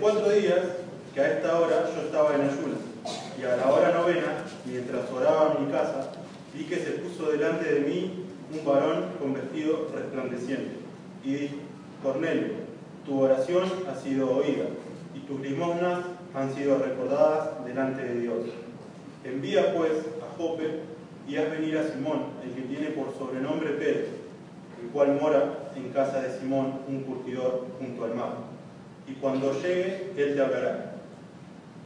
cuatro días que a esta hora yo estaba en ayunas, y a la hora novena, mientras oraba en mi casa, vi que se puso delante de mí un varón con vestido resplandeciente, y dijo, Cornelio, tu oración ha sido oída, y tus limosnas han sido recordadas delante de Dios. Envía pues a Jope y haz venir a Simón, el que tiene por sobrenombre Pedro, el cual mora en casa de Simón, un curtidor junto al mar. Y cuando llegue, él te hablará.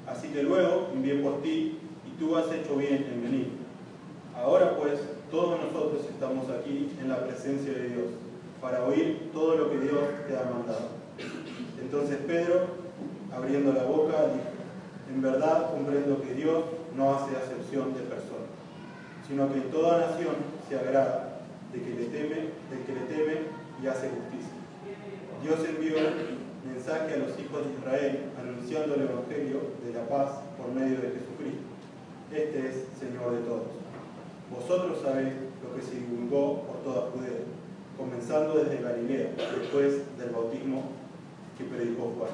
Así que luego envié por ti, y tú has hecho bien en venir. Ahora pues, todos nosotros estamos aquí en la presencia de Dios, para oír todo lo que Dios te ha mandado. Entonces Pedro, abriendo la boca, dijo, en verdad comprendo que Dios no hace acepción de personas, sino que toda nación se agrada de que le teme, de que le teme y hace justicia. Dios envió mensaje a los hijos de Israel anunciando el Evangelio de la paz por medio de Jesucristo. Este es Señor de todos. Vosotros sabéis lo que se divulgó por toda Judea, comenzando desde Galilea, después del bautismo que predicó Juan.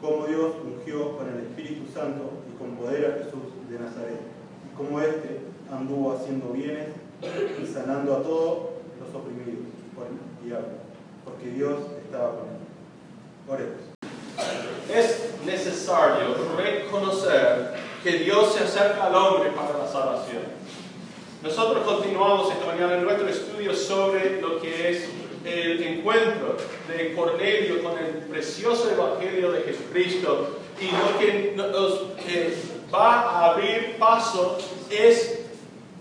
Cómo Dios ungió con el Espíritu Santo y con poder a Jesús de Nazaret, y cómo éste anduvo haciendo bienes y sanando a todos los oprimidos por el diablo, porque Dios estaba con él. Oremos. Es necesario reconocer que Dios se acerca al hombre para la salvación. Nosotros continuamos esta mañana en nuestro estudio sobre lo que es el encuentro de Cornelio con el precioso Evangelio de Jesucristo y lo que nos eh, va a abrir paso es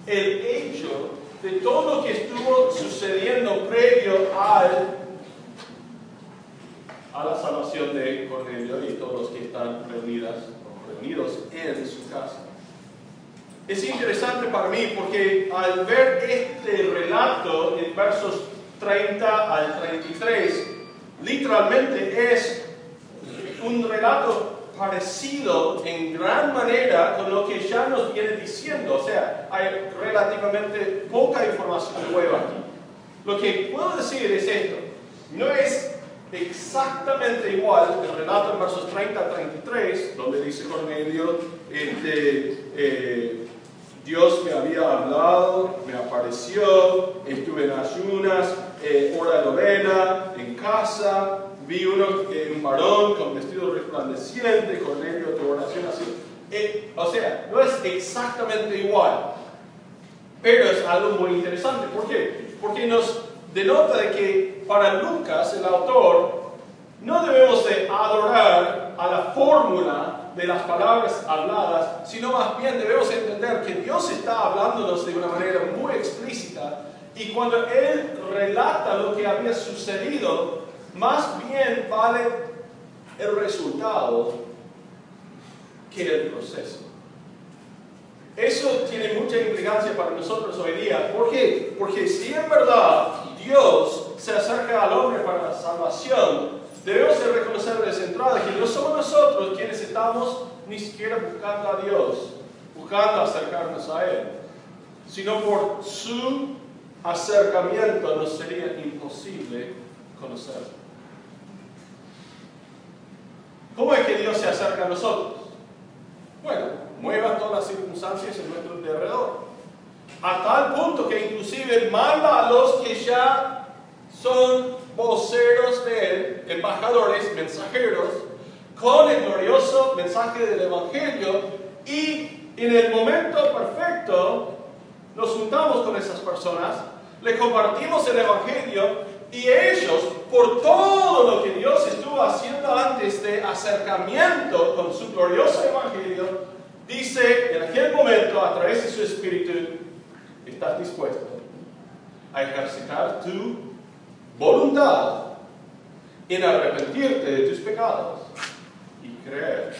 el hecho de todo lo que estuvo sucediendo previo al, a la salvación de Cornelio y todos los que están reunidas, reunidos en su casa. Es interesante para mí porque al ver este relato en versos 30 al 33, literalmente es un relato parecido en gran manera con lo que ya nos viene diciendo. O sea, hay relativamente poca información nueva aquí. Lo que puedo decir es esto. No es exactamente igual el relato en versos 30 a 33, donde dice Cornelio, este, eh, Dios me había hablado, me apareció, estuve en ayunas, eh, hora novena, en casa, vi uno, eh, un varón con vestido resplandeciente, Cornelio, tu oración así. Eh, o sea, no es exactamente igual, pero es algo muy interesante. ¿Por qué? Porque nos denota de que para Lucas, el autor, no debemos de adorar a la fórmula de las palabras habladas, sino más bien debemos entender que Dios está hablándonos de una manera muy explícita y cuando Él relata lo que había sucedido, más bien vale el resultado que el proceso. Eso tiene mucha implicancia para nosotros hoy día. ¿Por qué? Porque si en verdad Dios se acerca al hombre para la salvación, debemos de reconocer desde entrada que no somos nosotros quienes estamos ni siquiera buscando a Dios, buscando acercarnos a Él, sino por su acercamiento nos sería imposible conocerlo. ¿Cómo es que Dios se acerca a nosotros? Bueno, mueva todas las circunstancias en nuestro alrededor. A tal punto que inclusive manda a los que ya son voceros de Él, embajadores, mensajeros, con el glorioso mensaje del Evangelio y en el momento perfecto nos juntamos con esas personas, le compartimos el Evangelio y ellos, por todo lo que Dios estuvo haciendo antes de acercamiento con su glorioso Evangelio, dice en aquel momento, a través de su Espíritu, estás dispuesto a ejercitar tu voluntad en arrepentirte de tus pecados y creer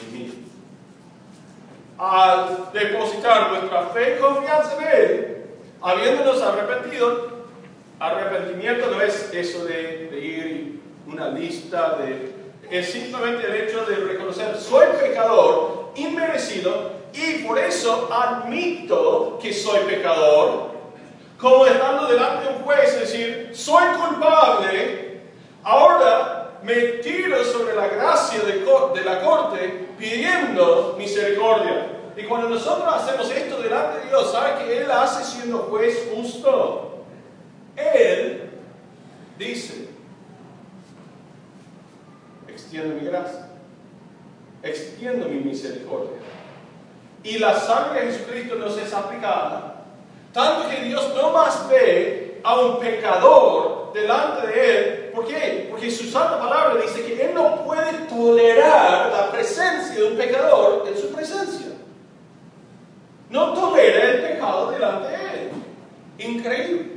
en mí. Al depositar nuestra fe y confianza en Él, habiéndonos arrepentido, Arrepentimiento no es eso de, de ir una lista de... Es simplemente el hecho de reconocer, soy pecador, inmerecido, y por eso admito que soy pecador, como estando delante de un juez, es decir, soy culpable, ahora me tiro sobre la gracia de, de la corte pidiendo misericordia. Y cuando nosotros hacemos esto delante de Dios, ¿sabe que Él hace siendo juez justo? Él dice, extiendo mi gracia, extiendo mi misericordia. Y la sangre de Jesucristo nos es aplicada, tanto que Dios no más ve a un pecador delante de Él. ¿Por qué? Porque su santa palabra dice que Él no puede tolerar la presencia de un pecador en su presencia. No tolera el pecado delante de Él. Increíble.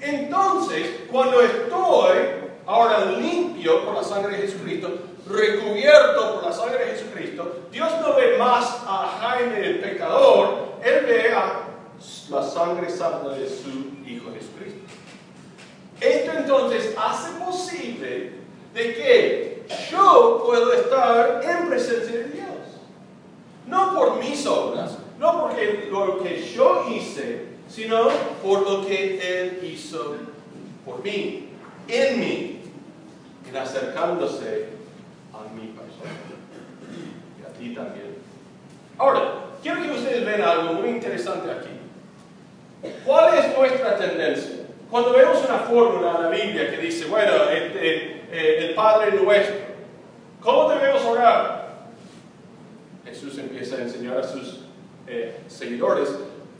Entonces, cuando estoy ahora limpio por la sangre de Jesucristo, recubierto por la sangre de Jesucristo, Dios no ve más a Jaime el pecador, Él ve a la sangre santa de su Hijo Jesucristo. Esto entonces hace posible de que yo puedo estar en presencia de Dios. No por mis obras, no porque lo que yo hice, sino por lo que Él hizo por mí, en mí, en acercándose a mi persona. Y a ti también. Ahora, quiero que ustedes vean algo muy interesante aquí. ¿Cuál es nuestra tendencia? Cuando vemos una fórmula en la Biblia que dice, bueno, este, eh, el Padre nuestro, ¿cómo debemos orar? Jesús empieza a enseñar a sus eh, seguidores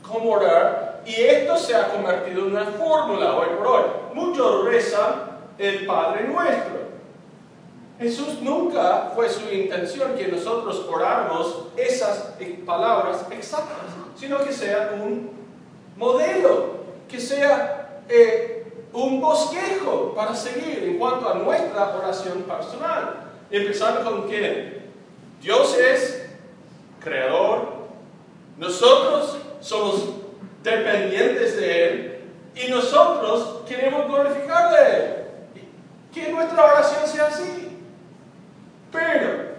cómo orar y esto se ha convertido en una fórmula hoy por hoy. Muchos rezan el Padre nuestro. Jesús nunca fue su intención que nosotros oráramos esas palabras exactas, sino que sea un modelo, que sea eh, un bosquejo para seguir en cuanto a nuestra oración personal. Empezando con que Dios es creador, nosotros somos dependientes de Él y nosotros queremos glorificarle. Que nuestra oración sea así. Pero,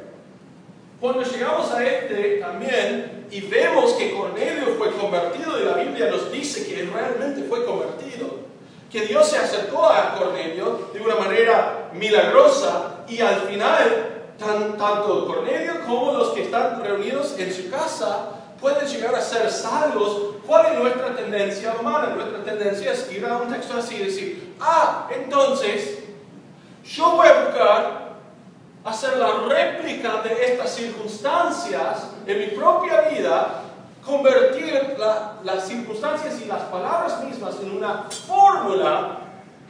cuando llegamos a este también y vemos que Cornelio fue convertido y la Biblia nos dice que realmente fue convertido, que Dios se acercó a Cornelio de una manera milagrosa y al final tanto Cornelio como los que están reunidos en su casa pueden llegar a ser salvos. ¿Cuál es nuestra tendencia humana? Nuestra tendencia es ir a un texto así y decir, ah, entonces yo voy a buscar hacer la réplica de estas circunstancias en mi propia vida, convertir las circunstancias y las palabras mismas en una fórmula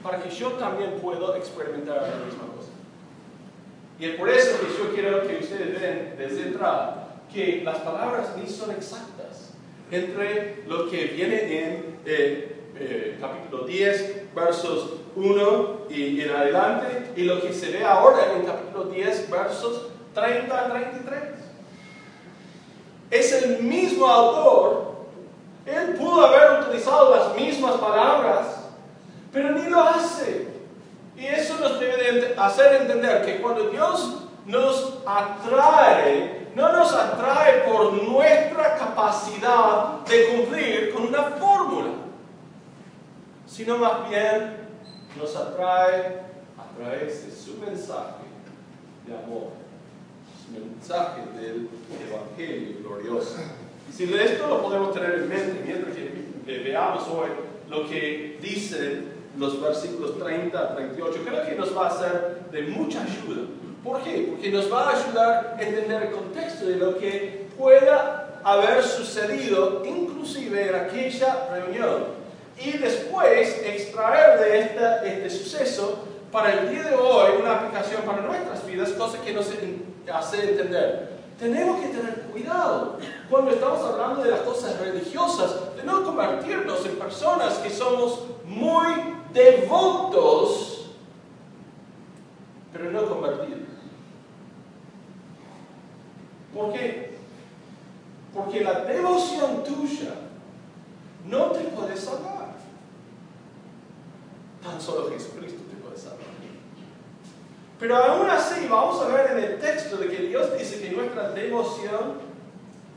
para que yo también pueda experimentar la misma cosa. Y es por eso que yo quiero que ustedes vean desde entrada que las palabras ni son exactas entre lo que viene en eh, eh, capítulo 10, versos 1 y en adelante, y lo que se ve ahora en capítulo 10, versos 30 a 33. Es el mismo autor, él pudo haber utilizado las mismas palabras, pero ni lo hace. Y eso nos debe hacer entender que cuando Dios nos atrae, no nos atrae por nuestra capacidad de cumplir con una fórmula, sino más bien nos atrae a través de su mensaje de amor, su mensaje del Evangelio glorioso. Y si esto lo podemos tener en mente mientras que veamos hoy lo que dicen los versículos 30 a 38, creo que nos va a ser de mucha ayuda. ¿Por qué? Porque nos va a ayudar a entender el contexto de lo que pueda haber sucedido, inclusive en aquella reunión. Y después extraer de este, suceso para el día de hoy una aplicación para nuestras vidas, cosa que nos hace entender. Tenemos que tener cuidado cuando estamos hablando de las cosas religiosas, de no convertirnos en personas que somos muy devotos, pero no convertidos. ¿Por qué? Porque la devoción tuya no te puede salvar. Tan solo Jesucristo te puede salvar. Pero aún así, vamos a ver en el texto de que Dios dice que nuestra devoción,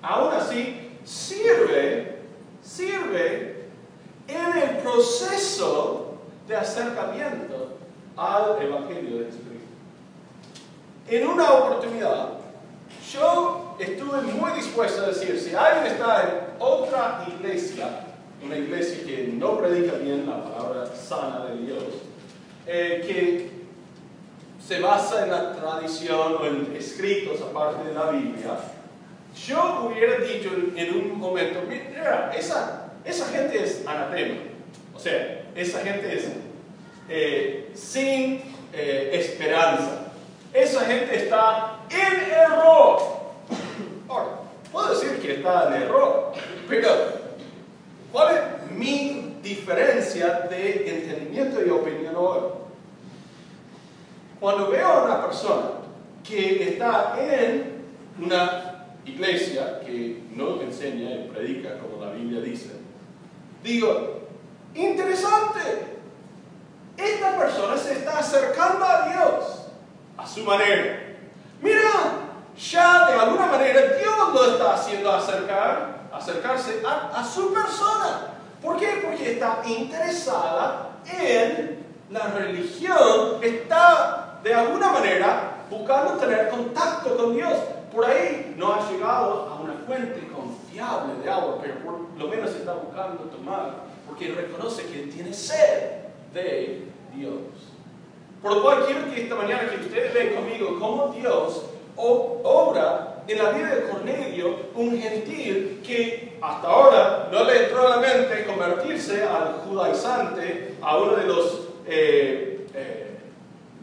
aún así, sirve, sirve en el proceso de acercamiento al Evangelio de Jesucristo. en una oportunidad, yo estuve muy dispuesto a decir, si alguien está en otra iglesia, una iglesia que no predica bien la palabra sana de Dios, eh, que se basa en la tradición o en escritos aparte de la Biblia, yo hubiera dicho en un momento, mira, esa, esa gente es anatema. O sea, esa gente es eh, sin eh, esperanza. Esa gente está en error. Ahora, puedo decir que está en error, pero ¿cuál es mi diferencia de entendimiento y opinión hoy? Cuando veo a una persona que está en una iglesia que no enseña y predica como la Biblia dice, digo, interesante, esta persona se está acercando a Dios a su manera. Mira, ya de alguna manera Dios lo está haciendo acercar, acercarse a, su persona. ¿Por qué? Porque está interesada en la religión, está de alguna manera buscando tener contacto con Dios. Por ahí no ha llegado a una fuente confiable de agua, pero por lo menos está buscando tomar, porque reconoce que tiene sed de Dios. Por lo cual quiero que esta mañana que ustedes ven conmigo cómo Dios obra en la vida de Cornelio, un gentil que hasta ahora no le entró a la mente convertirse al judaizante, a uno de los eh, eh,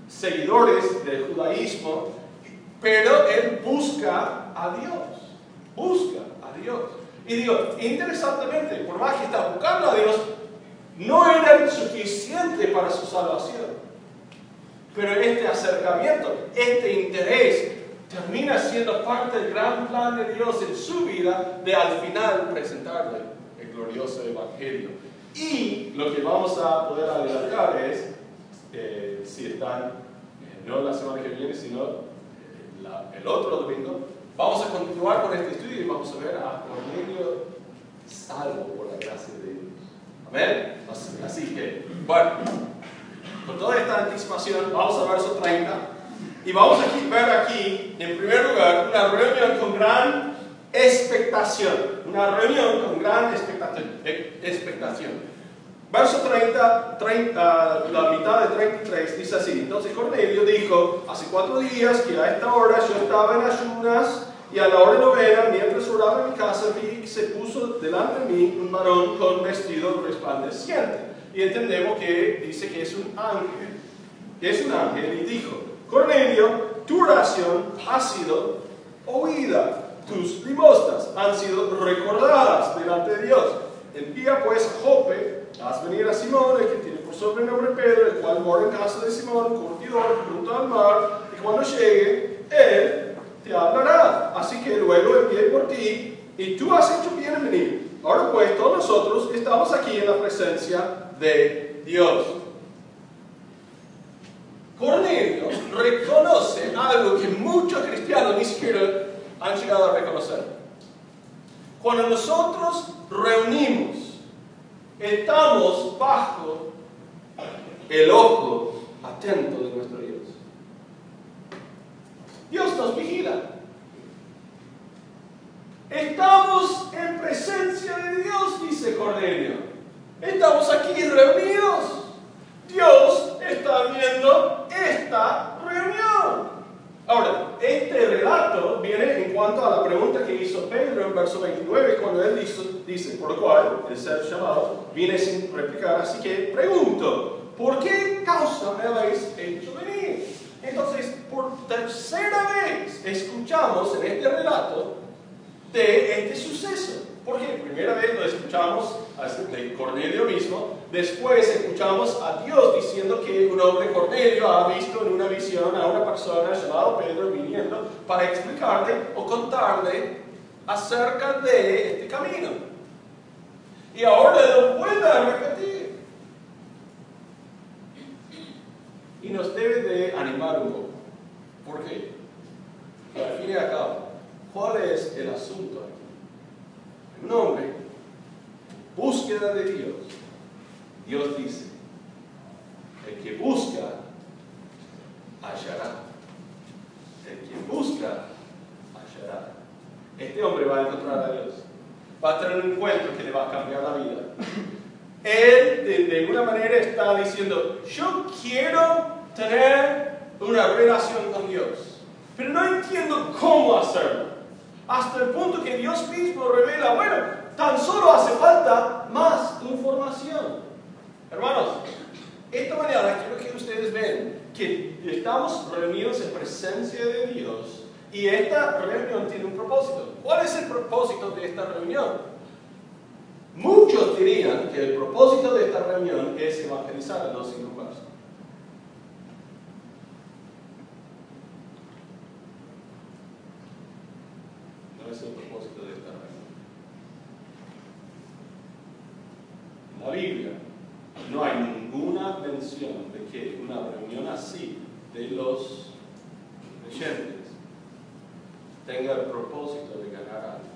seguidores del judaísmo, pero él busca a Dios, busca a Dios. Y digo, interesantemente, por más que está buscando a Dios, no era suficiente para su salvación. Pero este acercamiento, este interés, termina siendo parte del gran plan de Dios en su vida de al final presentarle el glorioso Evangelio. Y lo que vamos a poder adelantar es, eh, si están, eh, no la semana que viene, sino eh, el otro domingo, vamos a continuar con este estudio y vamos a ver a Cornelio salvo por la gracia de Dios. Amén. Así que, bueno, con toda esta anticipación, vamos a verso 30 y vamos a ver aquí, en primer lugar, una reunión con gran expectación. Una reunión con gran expectación. Verso 30, 30, la mitad de 33 dice así. Entonces Cornelio dijo, hace cuatro días que a esta hora yo estaba en ayunas y a la hora novena, mientras oraba en mi casa, vi que se puso delante de mí un varón con vestido resplandeciente. Y entendemos que dice que es un ángel. Es un ángel y dijo, Cornelio, tu oración ha sido oída. Tus limosnas han sido recordadas delante de Dios. Envía pues a Jope, haz venir a Simón, el que tiene por sobrenombre Pedro, el cual mora en casa de Simón, curtidor, junto al mar, y cuando llegue, él te hablará. Así que luego envié por ti y tú has hecho bien en venir. Ahora pues todos nosotros estamos aquí en la presencia de Dios. Cornelio reconoce algo que muchos cristianos ni siquiera han llegado a reconocer. Cuando nosotros reunimos, estamos bajo el ojo atento de nuestro Dios. Dios nos vigila. Estamos en presencia de Dios, dice Cornelio. Estamos aquí reunidos. Dios está viendo esta reunión. Ahora, este relato viene en cuanto a la pregunta que hizo Pedro en verso 29, cuando él dice, por lo cual el ser llamado viene sin replicar. Así que pregunto, ¿por qué causa me habéis hecho venir? Entonces, por tercera vez escuchamos en este relato de este suceso. Porque primera vez lo escuchamos de Cornelio mismo, después escuchamos a Dios diciendo que un hombre Cornelio ha visto en una visión a una persona llamada Pedro viniendo para explicarle o contarle acerca de este camino. Y ahora lo vuelve a repetir. Y nos debe de animar un poco. ¿Por qué? Al fin y al cabo, ¿cuál es el asunto nombre, búsqueda de Dios, Dios dice, el que busca, hallará. El que busca, hallará. Este hombre va a encontrar a Dios. Va a tener un encuentro que le va a cambiar la vida. Él de, de alguna manera está diciendo, yo quiero tener una relación con Dios, pero no entiendo cómo hacerlo. Hasta el punto que Dios mismo revela, bueno, tan solo hace falta más información. Hermanos, esta mañana quiero que ustedes vean que estamos reunidos en presencia de Dios y esta reunión tiene un propósito. ¿Cuál es el propósito de esta reunión? Muchos dirían que el propósito de esta reunión es evangelizar a los sin es el propósito de esta reunión. En la Biblia no hay mención de que una reunión así de los creyentes tenga el propósito de ganar algo.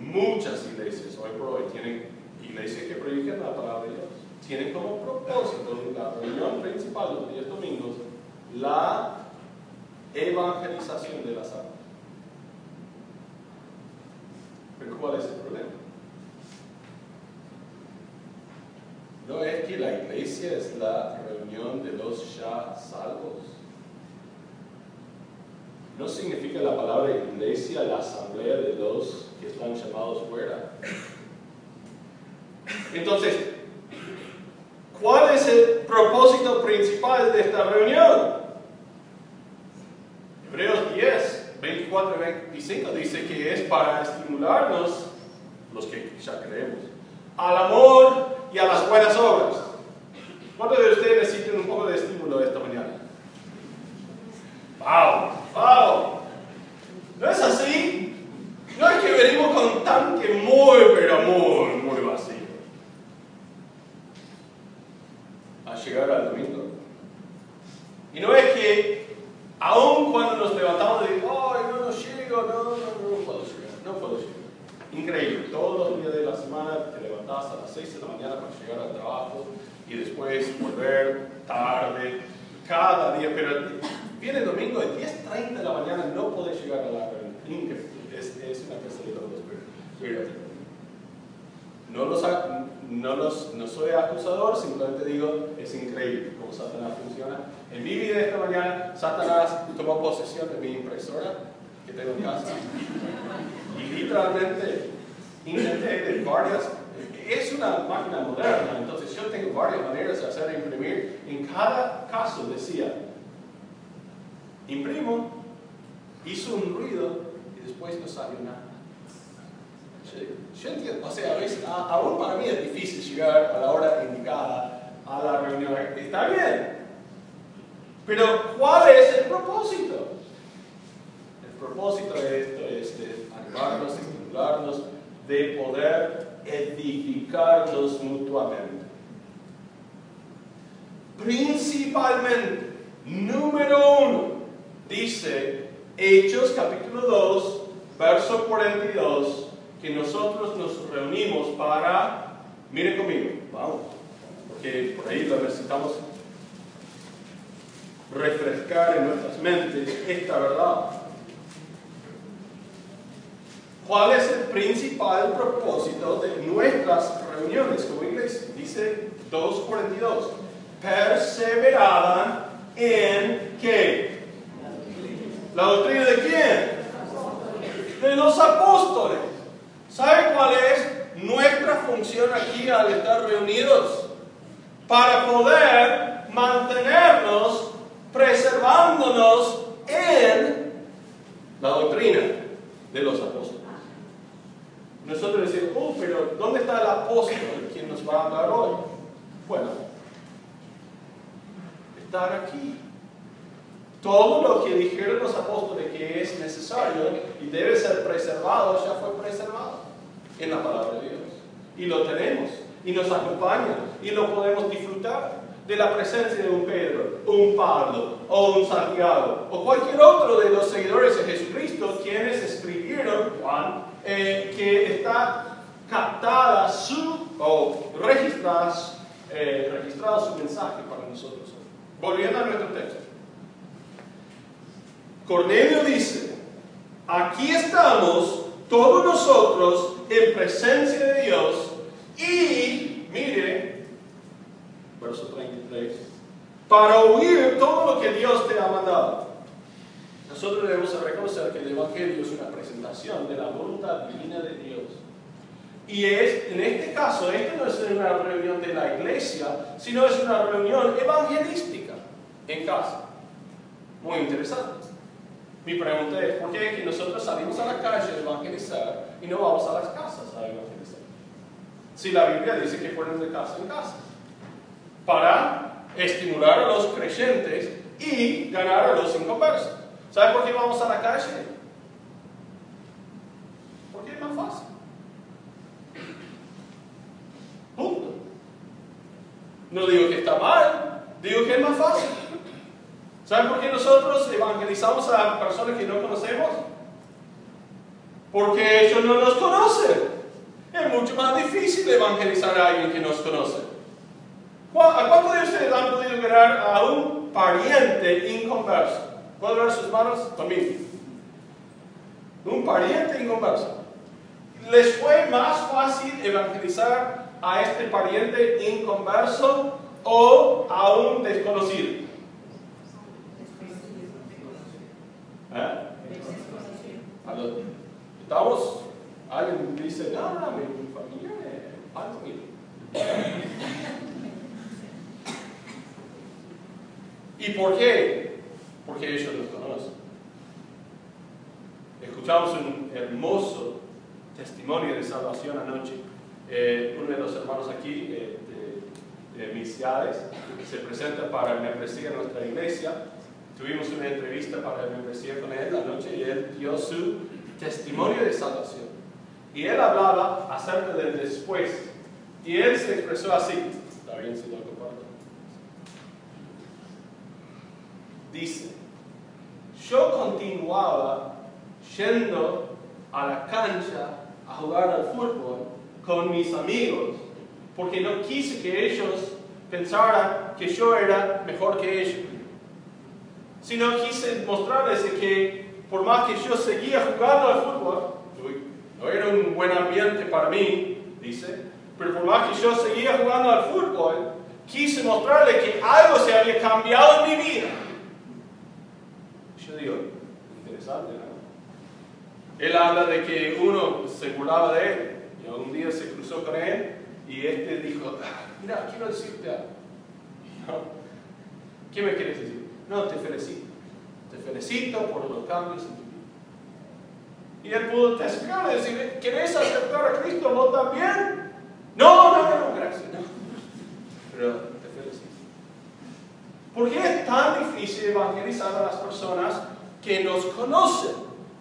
Muchas iglesias hoy por hoy tienen iglesias que predican la palabra de Dios. Tienen como propósito la reunión principal los días domingos la evangelización de las almas. Pero ¿cuál es el problema? No es que la iglesia es la reunión de los ya salvos. No significa la palabra iglesia la asamblea de los que están llamados fuera. Entonces, ¿cuál es el propósito principal de esta reunión? Hebreos 10, 24 y 25 dice que es para estimularnos, los que ya creemos, al amor y a las buenas obras. ¿Cuántos de ustedes necesitan un poco de estímulo esta mañana? ¡Wow! ¡Wow! ¿No es así? No es que venimos con un tanque muy, pero muy, muy vacío. A llegar al domingo. Y no es que, aun cuando nos levantamos digo, ¡ay, no, no llego! No, no, no puedo llegar, no puedo llegar. Increíble, todos los días de la semana te levantabas a las 6 de la mañana para llegar al trabajo y después volver tarde, cada día, pero viene domingo a 10.30 de la mañana no podés llegar a la reunión. Es, es una cosa de locos, pero no, los, no, los, no soy acusador, simplemente digo, es increíble cómo Satanás funciona. En mi vida esta mañana, Satanás tomó posesión de mi impresora que tengo en casa y literalmente intenté de varias, es una máquina moderna, entonces yo tengo varias maneras de hacer imprimir. En cada caso decía, imprimo, hizo un ruido y después no salió nada. Yo, entiendo, o sea, a aún para mí es difícil llegar a la hora indicada a la reunión. Está bien, pero ¿cuál es el propósito? El propósito de esto es de poder edificarnos mutuamente. Principalmente, número uno, dice Hechos capítulo 2, verso 42, que nosotros nos reunimos para, miren conmigo, vamos, porque por ahí lo necesitamos refrescar en nuestras mentes esta verdad. ¿Cuál es el principal propósito de nuestras reuniones como iglesia? Dice 2.42. Perseveraban en qué? ¿La doctrina de quién? De los apóstoles. ¿Sabe cuál es nuestra función aquí al estar reunidos? Para poder mantenernos preservándonos en la doctrina de los apóstoles. Nosotros decimos, oh, pero ¿dónde está el apóstol quien nos va a hablar hoy? Bueno, estar aquí. Todo lo que dijeron los apóstoles que es necesario y debe ser preservado, ya fue preservado en la palabra de Dios. Y lo tenemos, y nos acompaña, y lo podemos disfrutar de la presencia de un Pedro, un Pablo, o un Santiago, o cualquier otro de los seguidores de Jesucristo, quienes escribieron Juan eh, que está captada su, o registrada, eh, registrado su mensaje para nosotros. Volviendo a nuestro texto. Cornelio dice, aquí estamos todos nosotros en presencia de Dios y, mire, verso 33, para oír todo lo que Dios te ha mandado. Nosotros debemos reconocer que el Evangelio es una presentación de la voluntad divina de Dios. Y es, en este caso, esto no es una reunión de la iglesia, sino es una reunión evangelística en casa. Muy interesante. Mi pregunta es, ¿por qué que nosotros salimos a la calle a evangelizar y no vamos a las casas a evangelizar? Si la Biblia dice que fueron de casa en casa. Para estimular a los creyentes y ganar a los inconversos. ¿Sabe por qué vamos a la calle? Porque es más fácil. Punto. No digo que está mal, digo que es más fácil. ¿Saben por qué nosotros evangelizamos a personas que no conocemos? Porque ellos no nos conocen. Es mucho más difícil evangelizar a alguien que nos conoce. ¿A cuántos de ustedes han podido ganar a un pariente inconverso? ¿Puedo ver sus manos? Conmigo. Un pariente inconverso. ¿Les fue más fácil evangelizar a este pariente inconverso o a un desconocido? ¿Eh? Estamos, alguien dice, no, mi, mi familia es algo ¿Y por qué? Porque ellos los conocen. Escuchamos un hermoso testimonio de salvación anoche. Eh, uno de los hermanos aquí eh, de, de Misiades se presenta para membresía en nuestra iglesia Tuvimos una entrevista para la membresía con él anoche y él dio su testimonio de salvación. Y él hablaba acerca del después. Y él se expresó así. Está bien si lo comparto. Dice, yo continuaba yendo a la cancha a jugar al fútbol con mis amigos porque no quise que ellos pensaran que yo era mejor que ellos sino quise mostrarles que por más que yo seguía jugando al fútbol, no era un buen ambiente para mí, dice, pero por más que yo seguía jugando al fútbol, quise mostrarles que algo se había cambiado en mi vida. Yo digo, interesante, ¿no? Él habla de que uno se burlaba de él, y un día se cruzó con él, y este dijo, ah, mira, quiero decirte algo. ¿Qué me quieres decir? No, te felicito. Te felicito por los cambios en tu vida. Y él pudo testificar y decir, ¿querés aceptar a Cristo vos también? No, no, no, gracias. Pero te felicito. ¿Por qué es tan difícil evangelizar a las personas que nos conocen?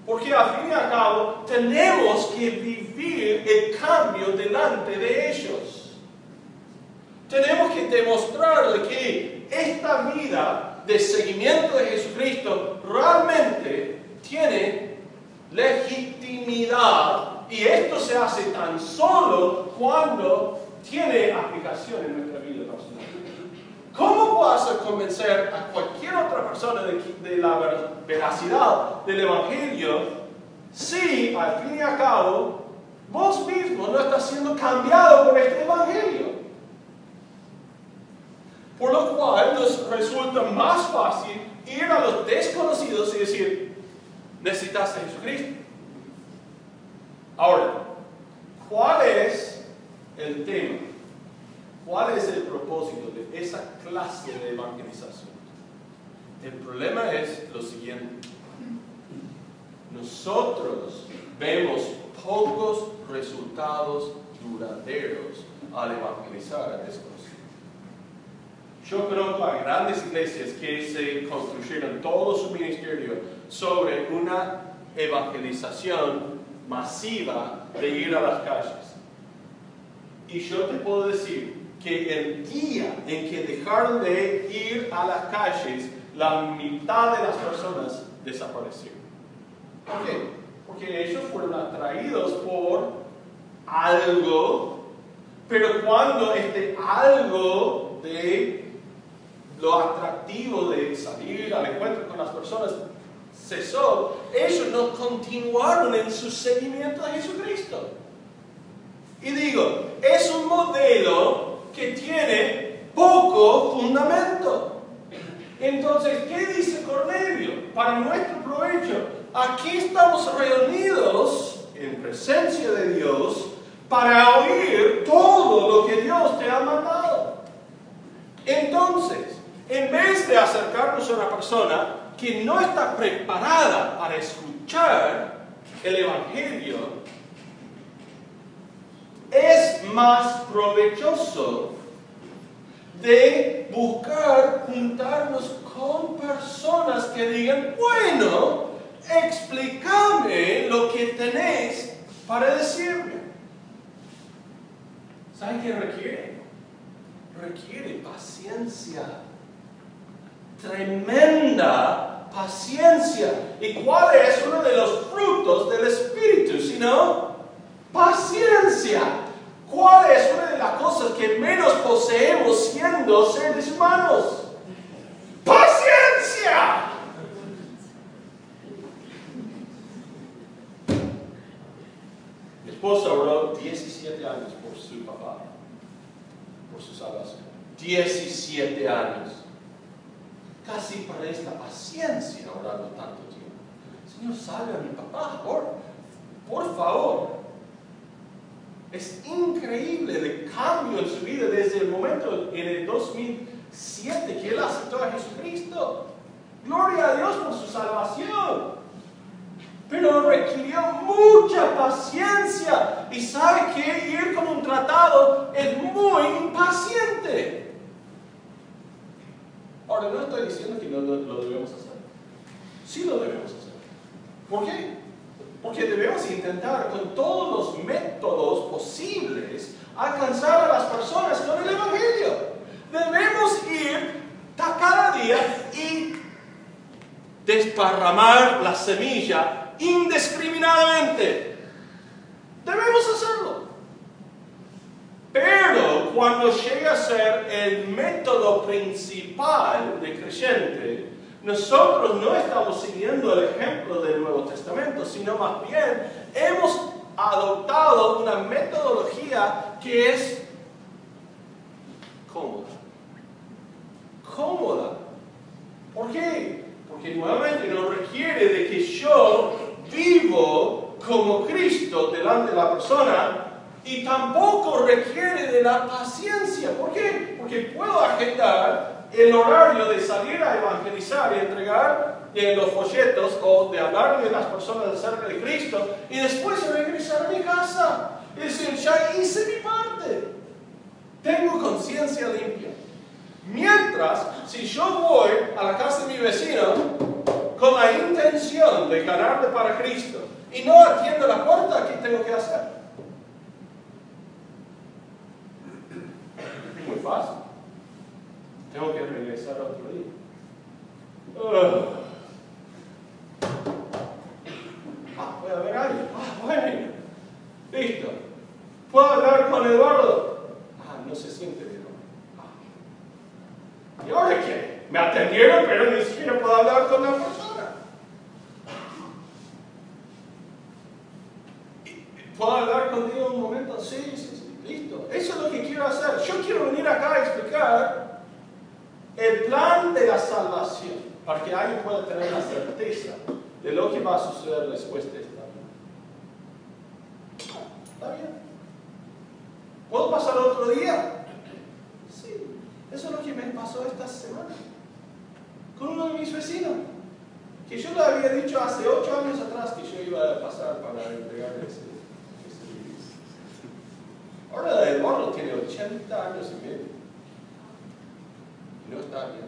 Porque al fin y al cabo tenemos que vivir el cambio delante de ellos. Tenemos que demostrarle que esta vida de seguimiento de Jesucristo realmente tiene legitimidad y esto se hace tan solo cuando tiene aplicación en nuestra vida. ¿Cómo vas a convencer a cualquier otra persona de, la veracidad del Evangelio si al fin y al cabo vos mismo no estás siendo cambiado por este Evangelio? Por lo cual nos resulta más fácil ir a los desconocidos y decir, necesitas a Jesucristo. Ahora, ¿cuál es el tema? ¿Cuál es el propósito de esa clase de evangelización? El problema es lo siguiente. Nosotros vemos pocos resultados duraderos al evangelizar a desconocidos. Yo conozco a grandes iglesias que se construyeron todo su ministerio sobre una evangelización masiva de ir a las calles. Y yo te puedo decir que el día en que dejaron de ir a las calles, la mitad de las personas desaparecieron. ¿Por qué? Porque ellos fueron atraídos por algo, pero cuando este algo de lo atractivo de salir al encuentro con las personas cesó, ellos no continuaron en su seguimiento a Jesucristo. Y digo, es un modelo que tiene poco fundamento. Entonces, ¿qué dice Cornelio? Para nuestro provecho, aquí estamos reunidos en presencia de Dios para oír todo lo que Dios te ha mandado. Entonces, en vez de acercarnos a una persona que no está preparada para escuchar el Evangelio, es más provechoso de buscar juntarnos con personas que digan, bueno, explícame lo que tenés para decirme. ¿Saben qué requiere? Requiere paciencia. Tremenda paciencia. ¿Y cuál es uno de los frutos del Espíritu? Si no, paciencia. ¿Cuál es una de las cosas que menos poseemos siendo seres humanos? ¡Paciencia! Mi esposa oró 17 años por su papá, por su salvación. 17 años. Casi parece la paciencia orando tanto tiempo. Señor, salve a mi papá, por, por favor. Es increíble el cambio en su vida desde el momento en el 2007 que él aceptó a Jesucristo. Gloria a Dios por su salvación. Pero requirió mucha paciencia. Y sabe que ir con un tratado es muy impaciente. Ahora, no estoy diciendo que no lo, lo debemos hacer. Sí lo debemos hacer. ¿Por qué? Porque debemos intentar con todos los métodos posibles alcanzar a las personas con el Evangelio. Debemos ir cada día y desparramar la semilla indiscriminadamente. Debemos hacerlo. Pero cuando llega a ser el método principal de creyente, nosotros no estamos siguiendo el ejemplo del Nuevo Testamento, sino más bien hemos adoptado una metodología que es cómoda. Cómoda. ¿Por qué? Porque nuevamente no requiere de que yo vivo como Cristo delante de la persona y tampoco requiere de la paciencia. ¿Por qué? Porque puedo agendar el horario de salir a evangelizar y entregar los folletos o de hablarle a las personas acerca de Cristo y después regresar a mi casa y decir, ya hice mi parte. Tengo conciencia limpia. Mientras, si yo voy a la casa de mi vecino con la intención de ganarle para Cristo y no atiendo la puerta, ¿qué tengo que hacer? Muy fácil. Tengo que regresar otro día. Ah, voy a ver a alguien. Ah, bueno. Listo. ¿Puedo hablar con Eduardo? Ah, no se siente bien. Ah. ¿Y ahora qué? Me atendieron, pero ni siquiera puedo hablar con la persona. ¿Puedo hablar contigo un momento? Sí, sí, sí. Listo. Eso es lo que quiero hacer. Yo quiero venir acá a explicar el plan de la salvación, para que alguien pueda tener la certeza de lo que va a suceder después de esta vida. ¿Está bien? ¿Puedo pasar otro día? Sí, eso es lo que me pasó esta semana. Con uno de mis vecinos, que yo le había dicho hace ocho años atrás que yo iba a pasar para entregarle ese, ese Ahora Eduardo tiene 80 años y medio no está bien.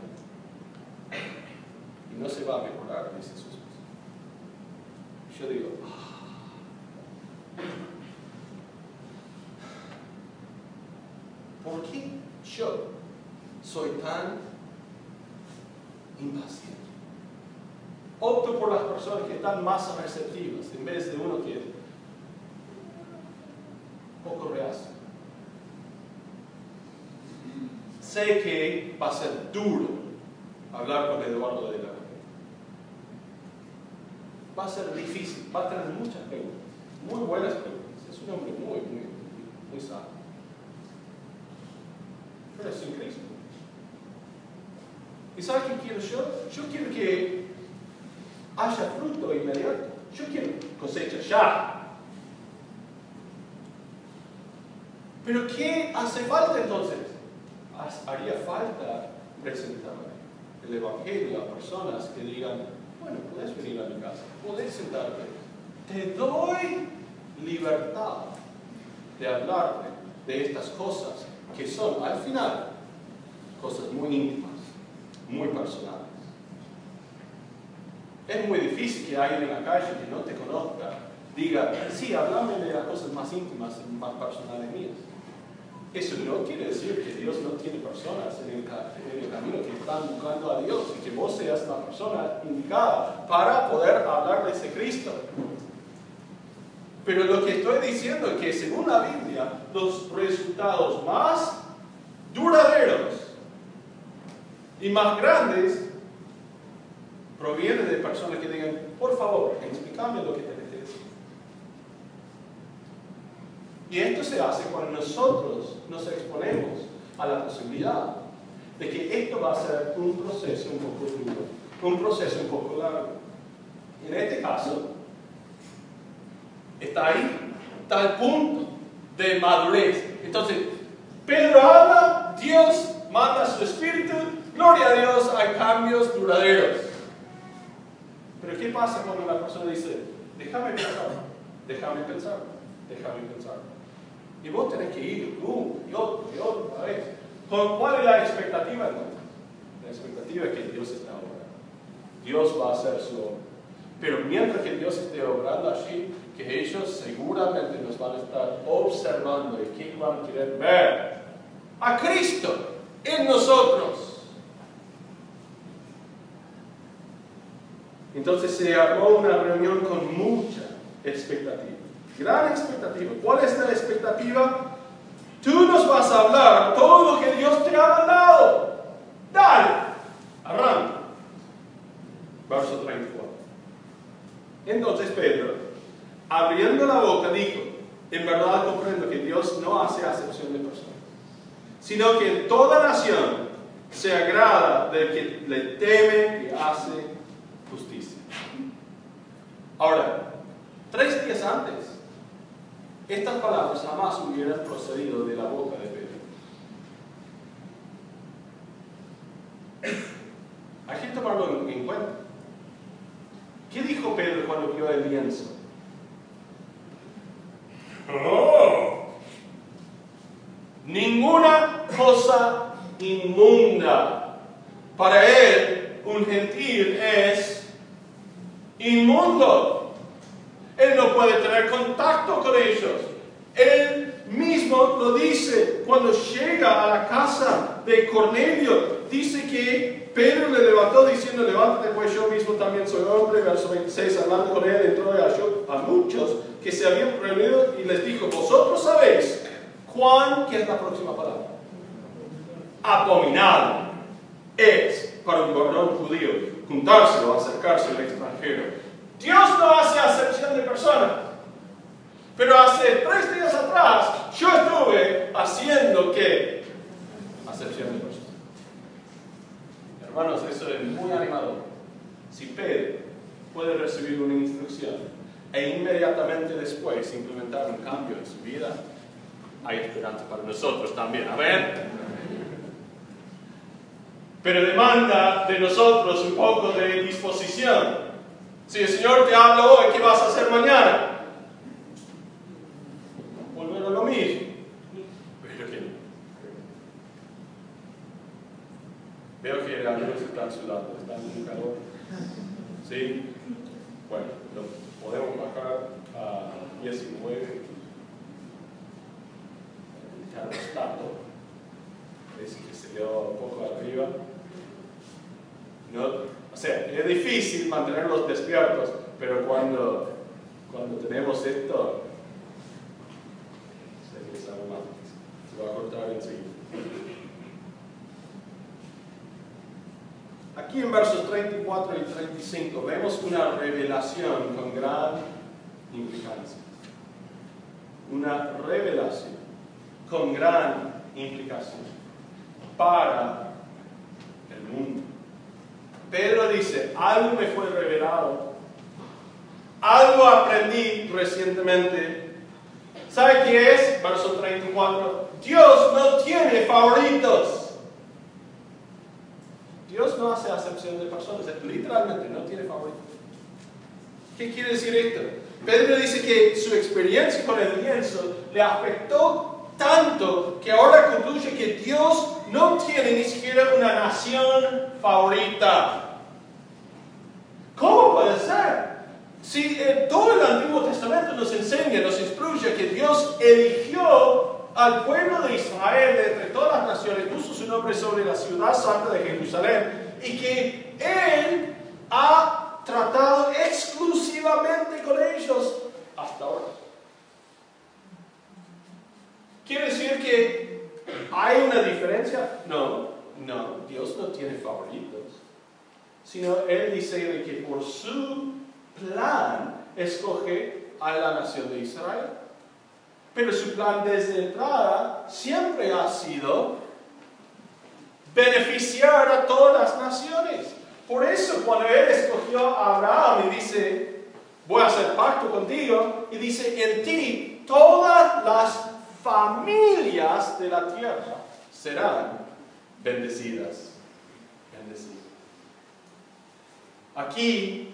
Y no se va a mejorar, dice su esposa. Yo digo, ah, ¿por qué yo soy tan impaciente? Opto por las personas que están más receptivas en vez de uno que poco reacio sé que va a ser duro hablar con Eduardo de la va a ser difícil, va a tener muchas preguntas, muy buenas preguntas. Es un hombre muy, muy, muy sabio. Pero es Cristo. ¿Y sabe qué quiero yo? Yo quiero que haya fruto inmediato. Yo quiero cosecha ya. Pero ¿qué hace falta entonces? Haría falta presentar el Evangelio a personas que digan, bueno, puedes venir a mi casa, puedes sentarte, te doy libertad de hablarte de estas cosas que son al final cosas muy íntimas, muy personales. Es muy difícil que alguien en la calle que no te conozca diga, sí, háblame de las cosas más íntimas más personales mías. Eso no quiere decir que Dios no tiene personas en el, camino que están buscando a Dios y que vos seas la persona indicada para poder hablar de ese Cristo. Pero lo que estoy diciendo es que según la Biblia, los resultados más duraderos y más grandes provienen de personas que digan, por favor, explícame lo que te Y esto se hace cuando nosotros nos exponemos a la posibilidad de que esto va a ser un proceso un poco duro, un proceso un poco largo. En este caso, está ahí, está al punto de madurez. Entonces, Pedro habla, Dios manda su espíritu, gloria a Dios, hay cambios duraderos. Pero ¿qué pasa cuando la persona dice, déjame pensar, déjame pensar, déjame pensar? Y vos tenés que ir una y otra y otra vez. ¿Cuál es la expectativa La expectativa es que Dios está obrando. Dios va a hacer su obra. Pero mientras que Dios esté obrando allí, que ellos seguramente nos van a estar observando y que van a querer ver a Cristo en nosotros. Entonces se armó una reunión con mucha expectativa. Gran expectativa. ¿Cuál es la expectativa? Tú nos vas a hablar todo lo que Dios te ha mandado. Dale. Arranca. Verso 34. Entonces Pedro, abriendo la boca, dijo, en verdad comprendo que Dios no hace acepción de personas, sino que toda nación se agrada del que le teme y hace justicia. Ahora, tres días antes, estas palabras jamás hubieran procedido de la boca de Pedro. Hay que tomarlo en cuenta. ¿Qué dijo Pedro cuando vio el lienzo? Oh, ninguna cosa inmunda. Para él, un gentil es inmundo. Él no puede tener contacto con ellos. Él mismo lo dice cuando llega a la casa de Cornelio. Dice que Pedro le levantó diciendo, levántate pues yo mismo también soy hombre. Verso 26, hablando con él, entró a, a muchos que se habían reunido y les dijo, vosotros sabéis cuán, ¿qué es la próxima palabra? Abominable es para un varón judío juntarse o acercarse al extranjero Dios no hace acepción de personas. Pero hace tres días atrás yo estuve haciendo qué? Acepción de personas. Hermanos, eso es muy animador. Si Pedro puede recibir una instrucción e inmediatamente después implementar un cambio en su vida, hay esperanza para nosotros también. Amén. Pero demanda de nosotros un poco de disposición si el Señor te habla hoy, ¿qué vas a hacer mañana? Volver a lo mismo. Pero que Veo que algunos están sudando, están en calor. ¿Sí? Bueno, lo podemos bajar a 19. Termostato. Es que se quedó un poco arriba. No, es difícil mantenerlos despiertos, pero cuando, cuando tenemos esto, se, se va a cortar enseguida. Aquí en versos 34 y 35 vemos una revelación con gran implicancia. Una revelación con gran implicación para el mundo. Pedro dice, algo me fue revelado, algo aprendí recientemente. ¿Sabe qué es? Verso 34. Dios no tiene favoritos. Dios no hace acepción de personas, literalmente no tiene favoritos. ¿Qué quiere decir esto? Pedro dice que su experiencia con el lienzo le afectó tanto que ahora concluye que Dios no tiene ni siquiera una nación favorita. ¿Cómo puede ser? Si eh, todo el Antiguo Testamento nos enseña, nos instruye que Dios eligió al pueblo de Israel de entre todas las naciones, puso su nombre sobre la ciudad santa de Jerusalén y que Él ha tratado exclusivamente con ellos hasta ahora. ¿Quiere decir que hay una diferencia? No, no, Dios no tiene favoritos, sino Él dice que por su plan escoge a la nación de Israel. Pero su plan desde entrada siempre ha sido beneficiar a todas las naciones. Por eso cuando Él escogió a Abraham y dice, voy a hacer pacto contigo, y dice, en ti todas las familias de la tierra serán bendecidas. Bendecidas. Aquí,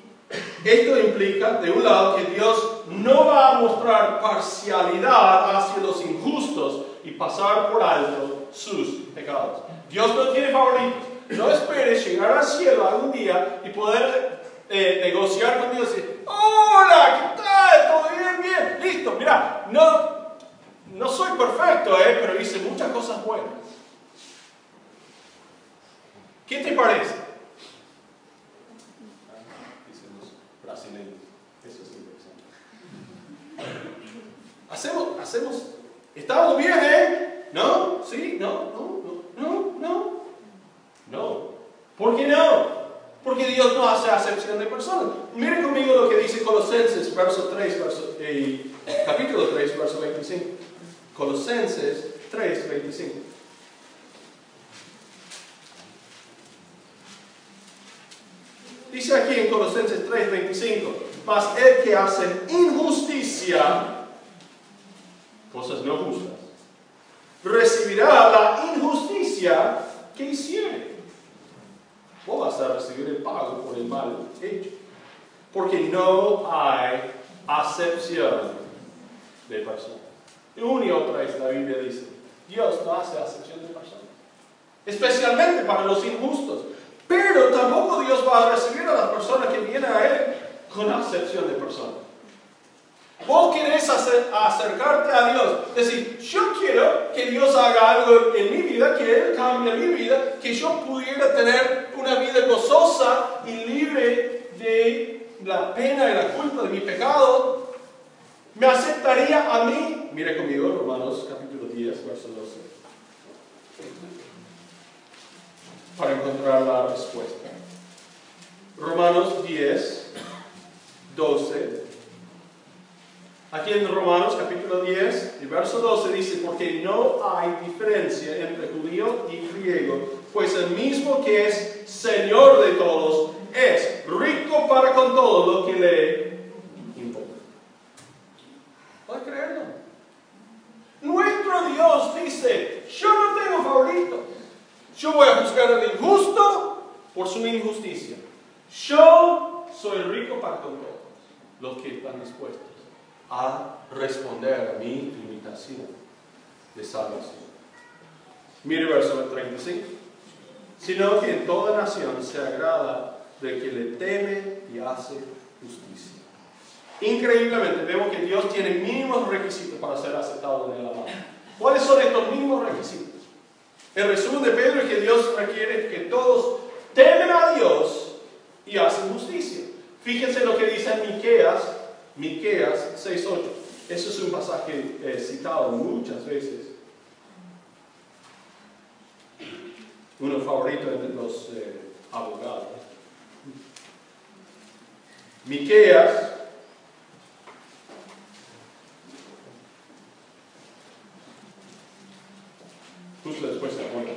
esto implica, de un lado, que Dios no va a mostrar parcialidad hacia los injustos y pasar por alto sus pecados. Dios no tiene favoritos. No esperes llegar al cielo algún día y poder eh, negociar con Dios y decir, hola, ¿qué tal? ¿Todo bien? Bien, listo. Mira, no, no soy perfecto, eh, pero hice muchas cosas buenas. ¿Qué te parece? Dicen los brasileños. Eso es interesante. Hacemos, hacemos, estamos bien, ¿eh? ¿No? ¿Sí? ¿No? ¿No? ¿No? ¿No? No. ¿Por qué no? Porque Dios no hace acepción de personas. Miren conmigo lo que dice Colosenses, verso 3, verso, eh, capítulo 3, verso 25. Colosenses 3, 25. Dice aquí en Colosenses 3, 25, mas el que hace injusticia, cosas no justas, recibirá la injusticia que hiciere. Vos vas a recibir el pago por el mal hecho. Porque no hay acepción de personas. Una y otra vez la Biblia dice, Dios no hace acepción de personas. Especialmente para los injustos. Pero tampoco Dios va a recibir a las personas que vienen a Él con acepción de personas. Vos querés acercarte a Dios. Decir, yo quiero que Dios haga algo en mi vida, que Él cambie mi vida, que yo pudiera tener una vida gozosa y libre de la pena y la culpa de mi pecado. ¿Me aceptaría a mí? Mire conmigo, Romanos capítulo 10, verso 12. Para encontrar la respuesta. Romanos 10, 12. Aquí en Romanos capítulo 10, el verso 12 dice, porque no hay diferencia entre judío y griego, pues el mismo que es Señor de todos es rico para con todo lo que le importa. ¿Puedes creerlo? Nuestro Dios dice, yo no tengo favorito. Yo voy a juzgar al injusto por su injusticia. Yo soy rico para con todos los que están dispuestos a responder a mi invitación de salvación. Mire verso 35. Sino que en toda nación se agrada de que le teme y hace justicia. Increíblemente vemos que Dios tiene mínimos requisitos para ser aceptado en el amado. ¿Cuáles son estos mínimos requisitos? El resumen de Pedro es que Dios requiere que todos temen a Dios y hacen justicia. Fíjense lo que dice Miqueas Miqueas 6.8. Eso es un pasaje eh, citado muchas veces. Uno favorito de los eh, abogado. Miqueas justo después de bueno,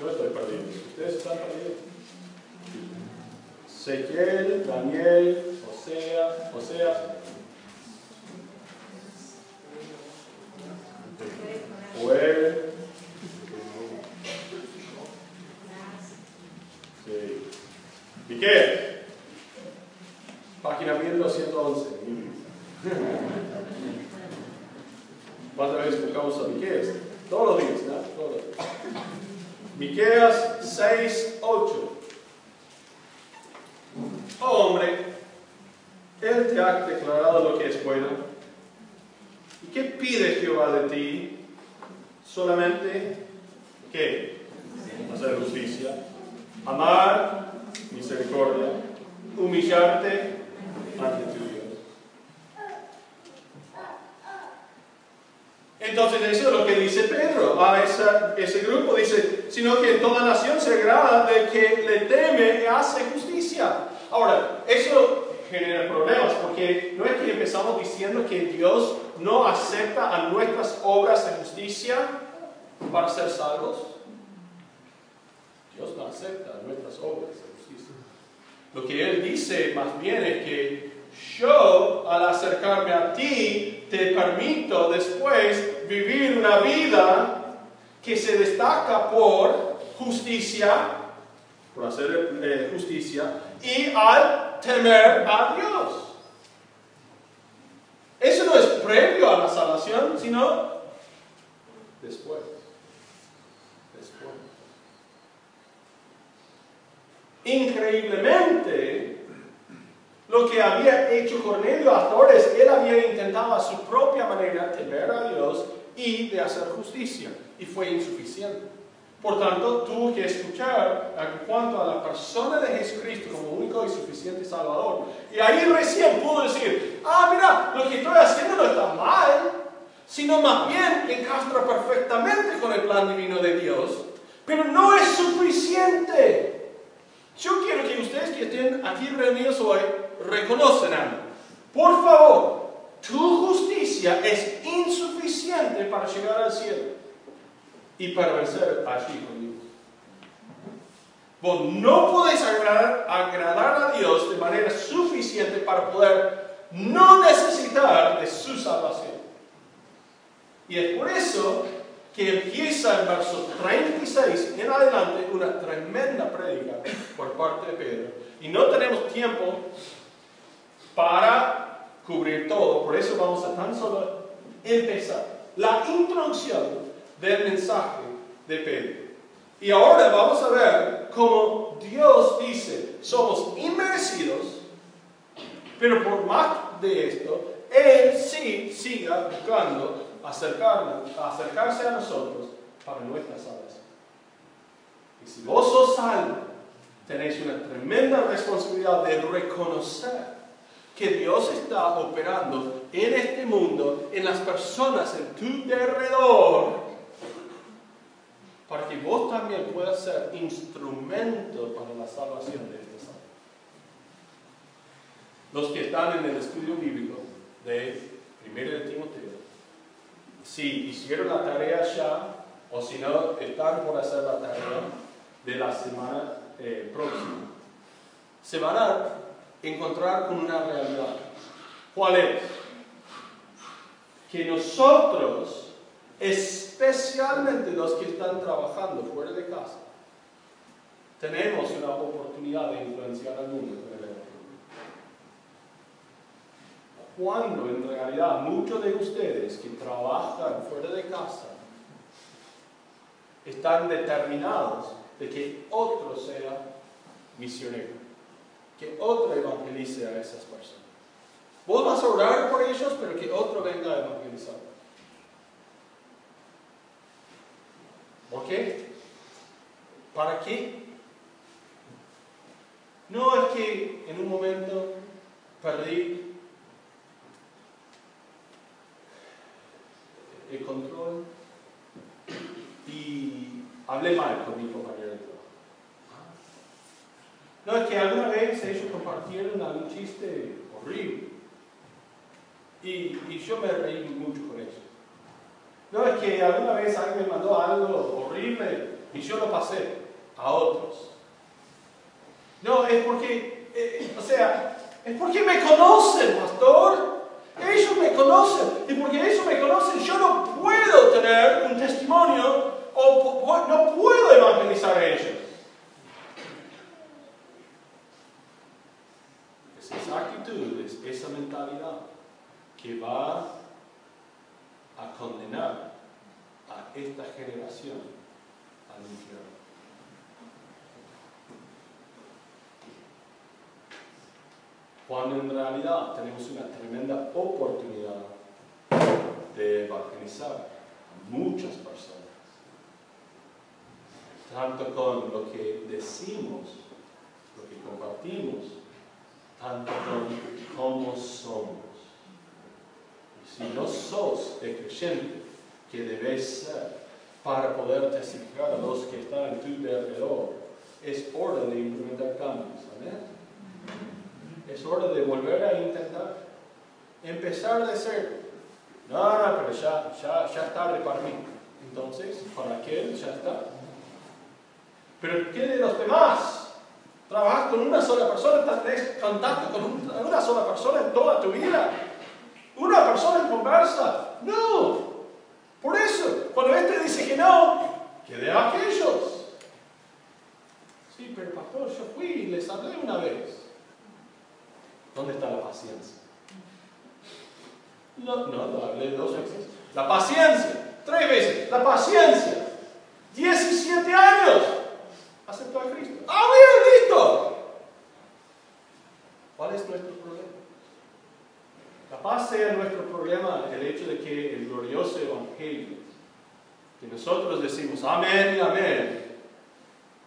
Yo estoy perdido. ¿Ustedes están perdidos? Ezequiel, Daniel, Osea, Osea. Joel. Sí. ¿Y qué? Página 1211. ¿Cuántas veces buscamos a Miqueas? Todos los días, ¿no? Todos los días. Miqueas 6, 8. Oh hombre, Él te ha declarado lo que es bueno. ¿Y qué pide Jehová de ti? Solamente, ¿qué? Hacer justicia, amar misericordia, humillarte ante tu Dios. Entonces eso es lo que dice Pedro a esa, ese grupo. Dice, sino que toda nación se agrada de que le teme y hace justicia. Ahora, eso genera problemas porque no es que empezamos diciendo que Dios no acepta a nuestras obras de justicia para ser salvos. Dios no acepta nuestras obras de justicia. Lo que Él dice más bien es que yo al acercarme a ti te permito después vivir una vida que se destaca por justicia, por hacer eh, justicia, y al temer a Dios. Eso no es previo a la salvación, sino después. Después. Increíblemente, lo que había hecho Cornelio hasta ahora es que él había intentado a su propia manera temer a Dios y de hacer justicia, y fue insuficiente. Por tanto, tuvo que escuchar en cuanto a la persona de Jesucristo como único y suficiente Salvador. Y ahí recién pudo decir, ah, mira, lo que estoy haciendo no está mal, sino más bien encastra perfectamente con el plan divino de Dios, pero no es suficiente. Yo quiero que ustedes que estén aquí reunidos hoy reconocen algo. Por favor, tu justicia es insuficiente para llegar al cielo y para vencer allí con Dios. Vos no podés agradar, agradar a Dios de manera suficiente para poder no necesitar de su salvación. Y es por eso que empieza en verso 36 en adelante una tremenda prédica por parte de Pedro. Y no tenemos tiempo para cubrir todo, por eso vamos a tan solo empezar. La introducción del mensaje de Pedro. Y ahora vamos a ver cómo Dios dice, somos inmerecidos, pero por más de esto, Él sí siga buscando acercarse a nosotros para nuestra salvación. Y si vos sos salvo, tenéis una tremenda responsabilidad de reconocer que Dios está operando en este mundo, en las personas en tu derredor, para que vos también puedas ser instrumento para la salvación de salud. Los que están en el estudio bíblico de 1 de Timoteo, si hicieron la tarea ya, o si no, están por hacer la tarea de la semana eh, próxima, se van a encontrar con una realidad. ¿Cuál es? Que nosotros especialmente los que están trabajando fuera de casa, tenemos una oportunidad de influenciar al mundo. Cuando en realidad muchos de ustedes que trabajan fuera de casa están determinados de que otro sea misionero, que otro evangelice a esas personas. Vos vas a orar por ellos, pero que otro venga a evangelizar. ¿Por qué? ¿Para qué? No es que en un momento perdí el control hablé mal con mi compañero de trabajo. No, es que alguna vez ellos compartieron algún chiste horrible. Y, y yo me reí mucho con eso. No, es que alguna vez alguien me mandó algo horrible y yo lo pasé a otros. No, es porque, eh, o sea, es porque me conocen, pastor. Ellos me conocen. Y porque ellos me conocen, yo no puedo tener un testimonio o no puedo evangelizar a ellos. Es esa actitud, es esa mentalidad que va condenar a esta generación al infierno. cuando en realidad tenemos una tremenda oportunidad de evangelizar a muchas personas, tanto con lo que decimos, lo que compartimos, tanto con cómo somos. Si no sos el creyente que debes ser para poder testificar a los que están en tu alrededor, es hora de implementar cambios. Amén. Es hora de volver a intentar. Empezar de ser. No, no, pero ya, ya, ya es tarde para mí. Entonces, para aquel ya está. Pero ¿qué de los demás? Trabajas con una sola persona, tenés contacto con una sola persona en toda tu vida. Una persona en conversa. No. Por eso, cuando este dice que no, que de aquellos. Sí, pero pastor, yo fui y les hablé una vez. ¿Dónde está la paciencia? No, no, lo hablé dos veces. La paciencia, tres veces. La paciencia. 17 años. Aceptó a Cristo. ¡Ah, bien, listo! ¿Cuál es nuestro problema? Sea nuestro problema el hecho de que el glorioso evangelio, que nosotros decimos amén y amén,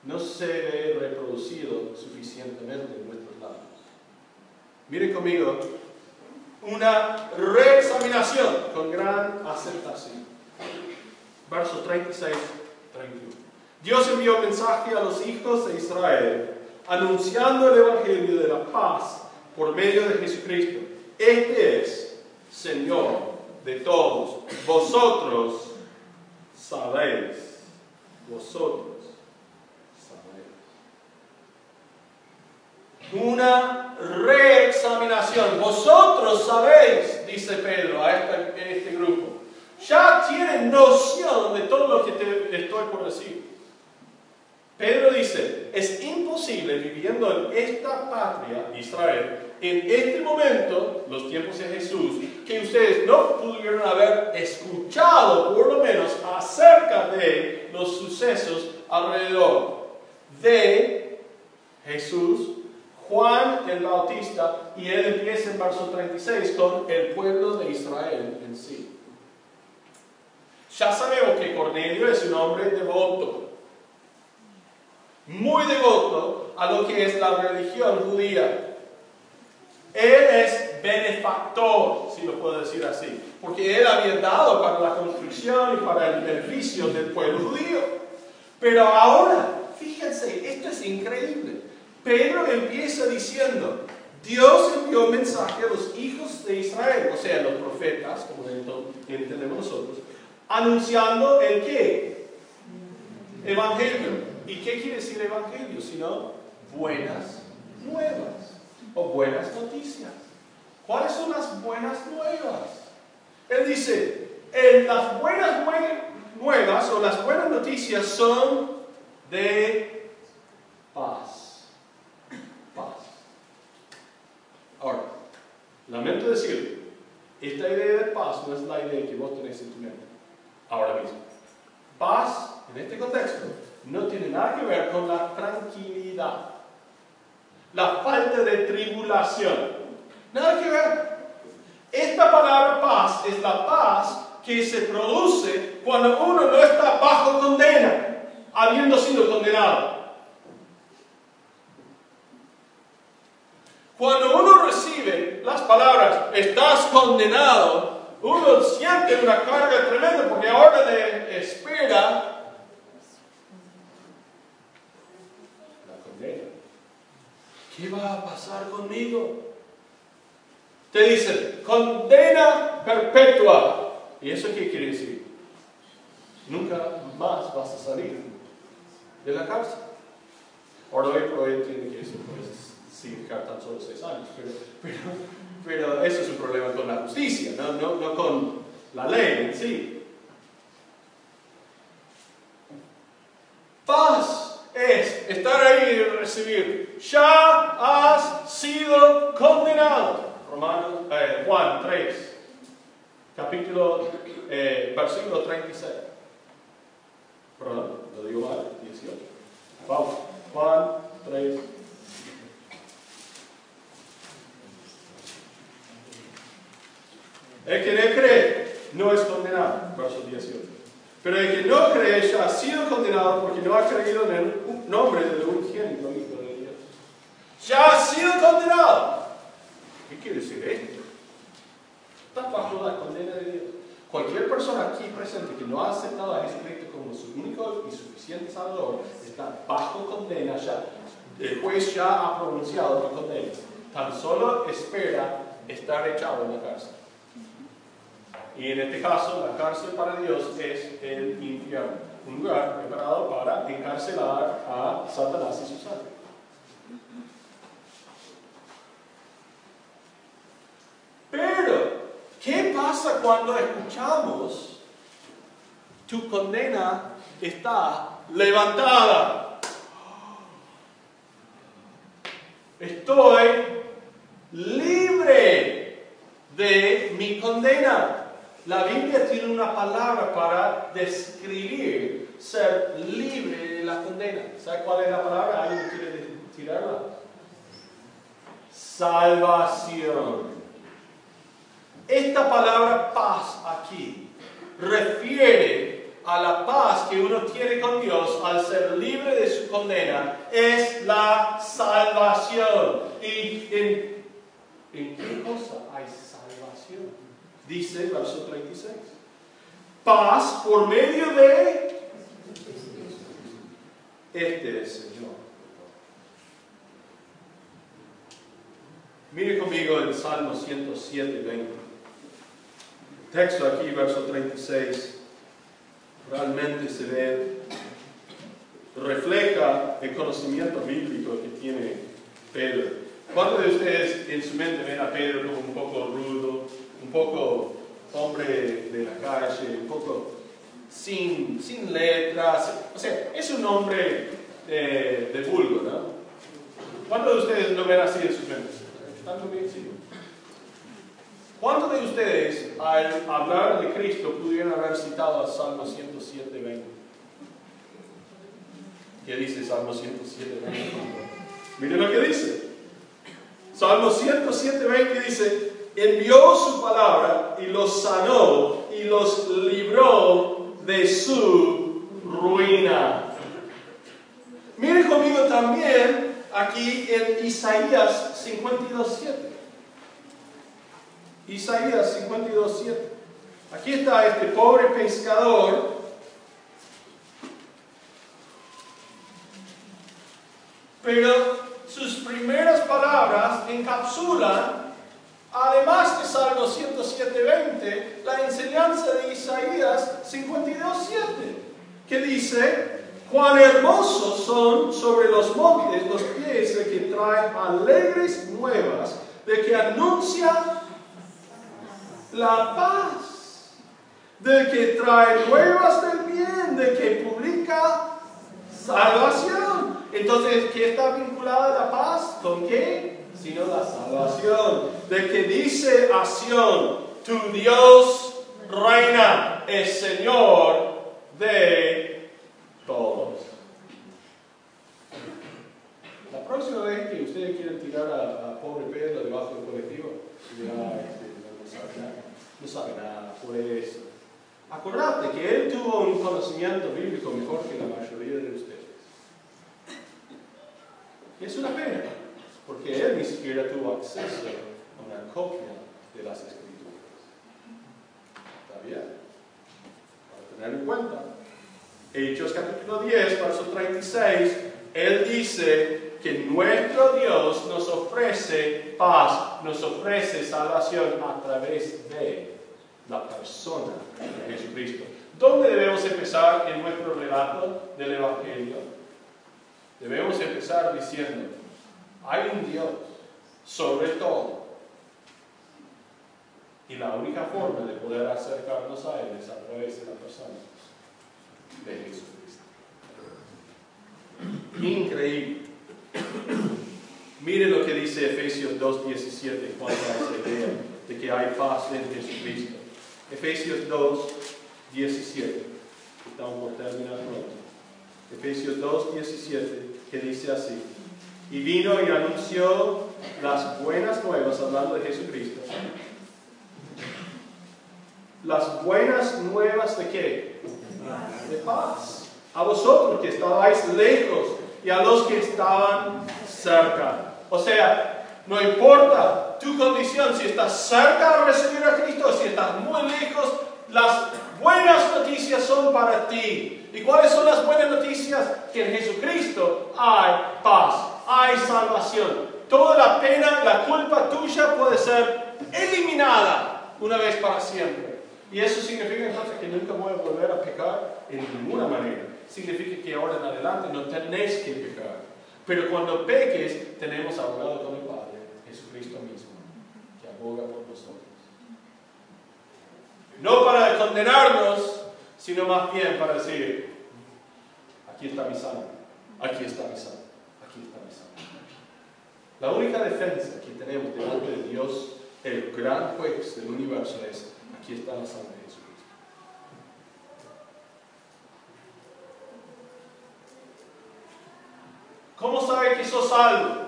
no se ve reproducido suficientemente en nuestros labios. Miren conmigo, una reexaminación con gran aceptación. Versos 36, 31. Dios envió mensaje a los hijos de Israel anunciando el Evangelio de la paz por medio de Jesucristo. Este es Señor de todos. Vosotros sabéis. Vosotros una reexaminación. Vosotros sabéis, dice Pedro a este, este grupo, ya tienen noción de todo lo que te estoy por decir. Pedro dice, es imposible viviendo en esta patria, Israel, en este momento, los tiempos de Jesús, que ustedes no pudieron haber escuchado por lo menos acerca de los sucesos alrededor de Jesús Juan el Bautista, y él empieza en verso 36 con el pueblo de Israel en sí. Ya sabemos que Cornelio es un hombre devoto, muy devoto a lo que es la religión judía. Él es benefactor, si lo puedo decir así, porque él había dado para la construcción y para el beneficio del pueblo judío. Pero ahora, fíjense, esto es increíble. Pedro empieza diciendo, Dios envió mensaje a los hijos de Israel, o sea, los profetas, como entendemos nosotros, anunciando el qué? Evangelio. ¿Y qué quiere decir evangelio? Sino buenas nuevas o buenas noticias. ¿Cuáles son las buenas nuevas? Él dice, las buenas nuevas o las buenas noticias son de paz. Ahora, lamento decir, esta idea de paz no es la idea que vos tenés en tu mente ahora mismo. Paz, en este contexto, no tiene nada que ver con la tranquilidad, la falta de tribulación. Nada que ver. Esta palabra paz es la paz que se produce cuando uno no está bajo condena, habiendo sido condenado. Cuando uno recibe las palabras, estás condenado, uno siente una carga tremenda porque ahora de espera ¿qué va a pasar conmigo? Te dicen, condena perpetua. ¿Y eso qué quiere decir? Nunca más vas a salir de la cárcel. Ahora hoy por hoy tiene que decir, pues, significar tan solo seis años, pero, pero, eso es un problema con la justicia, no, no, no con la ley en sí. Paz es estar ahí y recibir. Ya has sido condenado. Romanos, eh, Juan 3, capítulo, eh, versículo 36. Perdón, lo digo mal, 18. Vamos, Juan 3. El que no cree no es condenado, verso 18. Pero el que no cree ya ha sido condenado porque no ha creído en el nombre del unigénito Hijo de Dios. Ya ha sido condenado. ¿Qué quiere decir esto? Está bajo la condena de Dios. Cualquier persona aquí presente que no ha aceptado a Jesucristo como su único y suficiente Salvador está bajo condena ya. El juez ya ha pronunciado la condena. Tan solo espera estar echado en la cárcel. Y en este caso, la cárcel para Dios es el infierno, un lugar preparado para encarcelar a Satanás y sus ángeles. Pero, ¿qué pasa cuando escuchamos tu condena está levantada? Estoy libre de mi condena. La Biblia tiene una palabra para describir ser libre de la condena. ¿Sabe cuál es la palabra? ¿Alguien quiere tirarla? Salvación. Esta palabra paz aquí refiere a la paz que uno tiene con Dios al ser libre de su condena. Es la salvación. ¿Y en, en qué cosa hay salvación? Dice el verso 36. Paz por medio de este Señor. Mire conmigo el Salmo 107, 20 texto aquí, verso 36, realmente se ve, refleja el conocimiento bíblico que tiene Pedro. ¿Cuántos de ustedes en su mente ven a Pedro como un poco rudo, un poco hombre de la calle, un poco sin, sin letras? O sea, es un hombre de, de vulgo, ¿no? ¿Cuántos de ustedes lo ven así en sus mentes? Sí. ¿Cuántos de ustedes al hablar de Cristo pudieran haber citado al Salmo 107, 20? ¿Qué dice Salmo 107, 20? Miren lo que dice. Salmo 107, 20 dice, envió su palabra y los sanó y los libró de su ruina. Miren conmigo también aquí en Isaías 52, 7. Isaías 52.7. Aquí está este pobre pescador pero sus primeras palabras encapsulan, además de Salmo 107.20, la enseñanza de Isaías 52.7, que dice, cuán hermosos son sobre los montes los pies de que trae alegres nuevas, de que anuncia la paz, de que trae nuevas del bien, de que publica salvación. Entonces, ¿qué está vinculada la paz? ¿Con qué? Sino la salvación. De que dice a tu Dios reina, es Señor de todos. La próxima vez que ustedes quieren tirar a, pobre Pedro debajo del colectivo, ya este, no sabe nada, no sabe nada, pues acordate que él tuvo un conocimiento bíblico mejor que la mayoría de ustedes. Es una pena, porque él ni siquiera tuvo acceso a una copia de las escrituras. ¿Está bien? Para tener en cuenta. Hechos capítulo 10, verso 36, él dice que nuestro Dios nos ofrece paz, nos ofrece salvación a través de la persona de Jesucristo. ¿Dónde debemos empezar en nuestro relato del Evangelio? Debemos empezar diciendo, hay un Dios sobre todo. Y la única forma de poder acercarnos a Él es a través de la persona de Jesucristo. Increíble. Mire lo que dice Efesios 2.17 cuando esa idea de que hay paz en Jesucristo. Efesios 2.17. Estamos por terminar pronto. Efesios 2.17 que dice así. Y vino y anunció las buenas nuevas, hablando de Jesucristo. Las buenas nuevas de qué? De paz. A vosotros que estabais lejos y a los que estaban cerca. O sea, no importa tu condición, si estás cerca de recibir a Cristo, si estás muy lejos, las buenas noticias son para ti. ¿Y cuáles son las buenas noticias? Que en Jesucristo hay paz, hay salvación. Toda la pena, la culpa tuya puede ser eliminada una vez para siempre. Y eso significa entonces que nunca voy a volver a pecar en ninguna manera. Significa que ahora en adelante no tenés que pecar. Pero cuando peques, tenemos abogado con el Padre, Jesucristo mismo, que aboga por nosotros. No para condenarnos, sino más bien para decir, aquí está mi sangre, aquí está mi sangre, aquí está mi sangre. La única defensa que tenemos delante de Dios, el gran juez del universo, es, aquí está la sangre de Jesucristo. ¿Cómo sabe que sos salvo?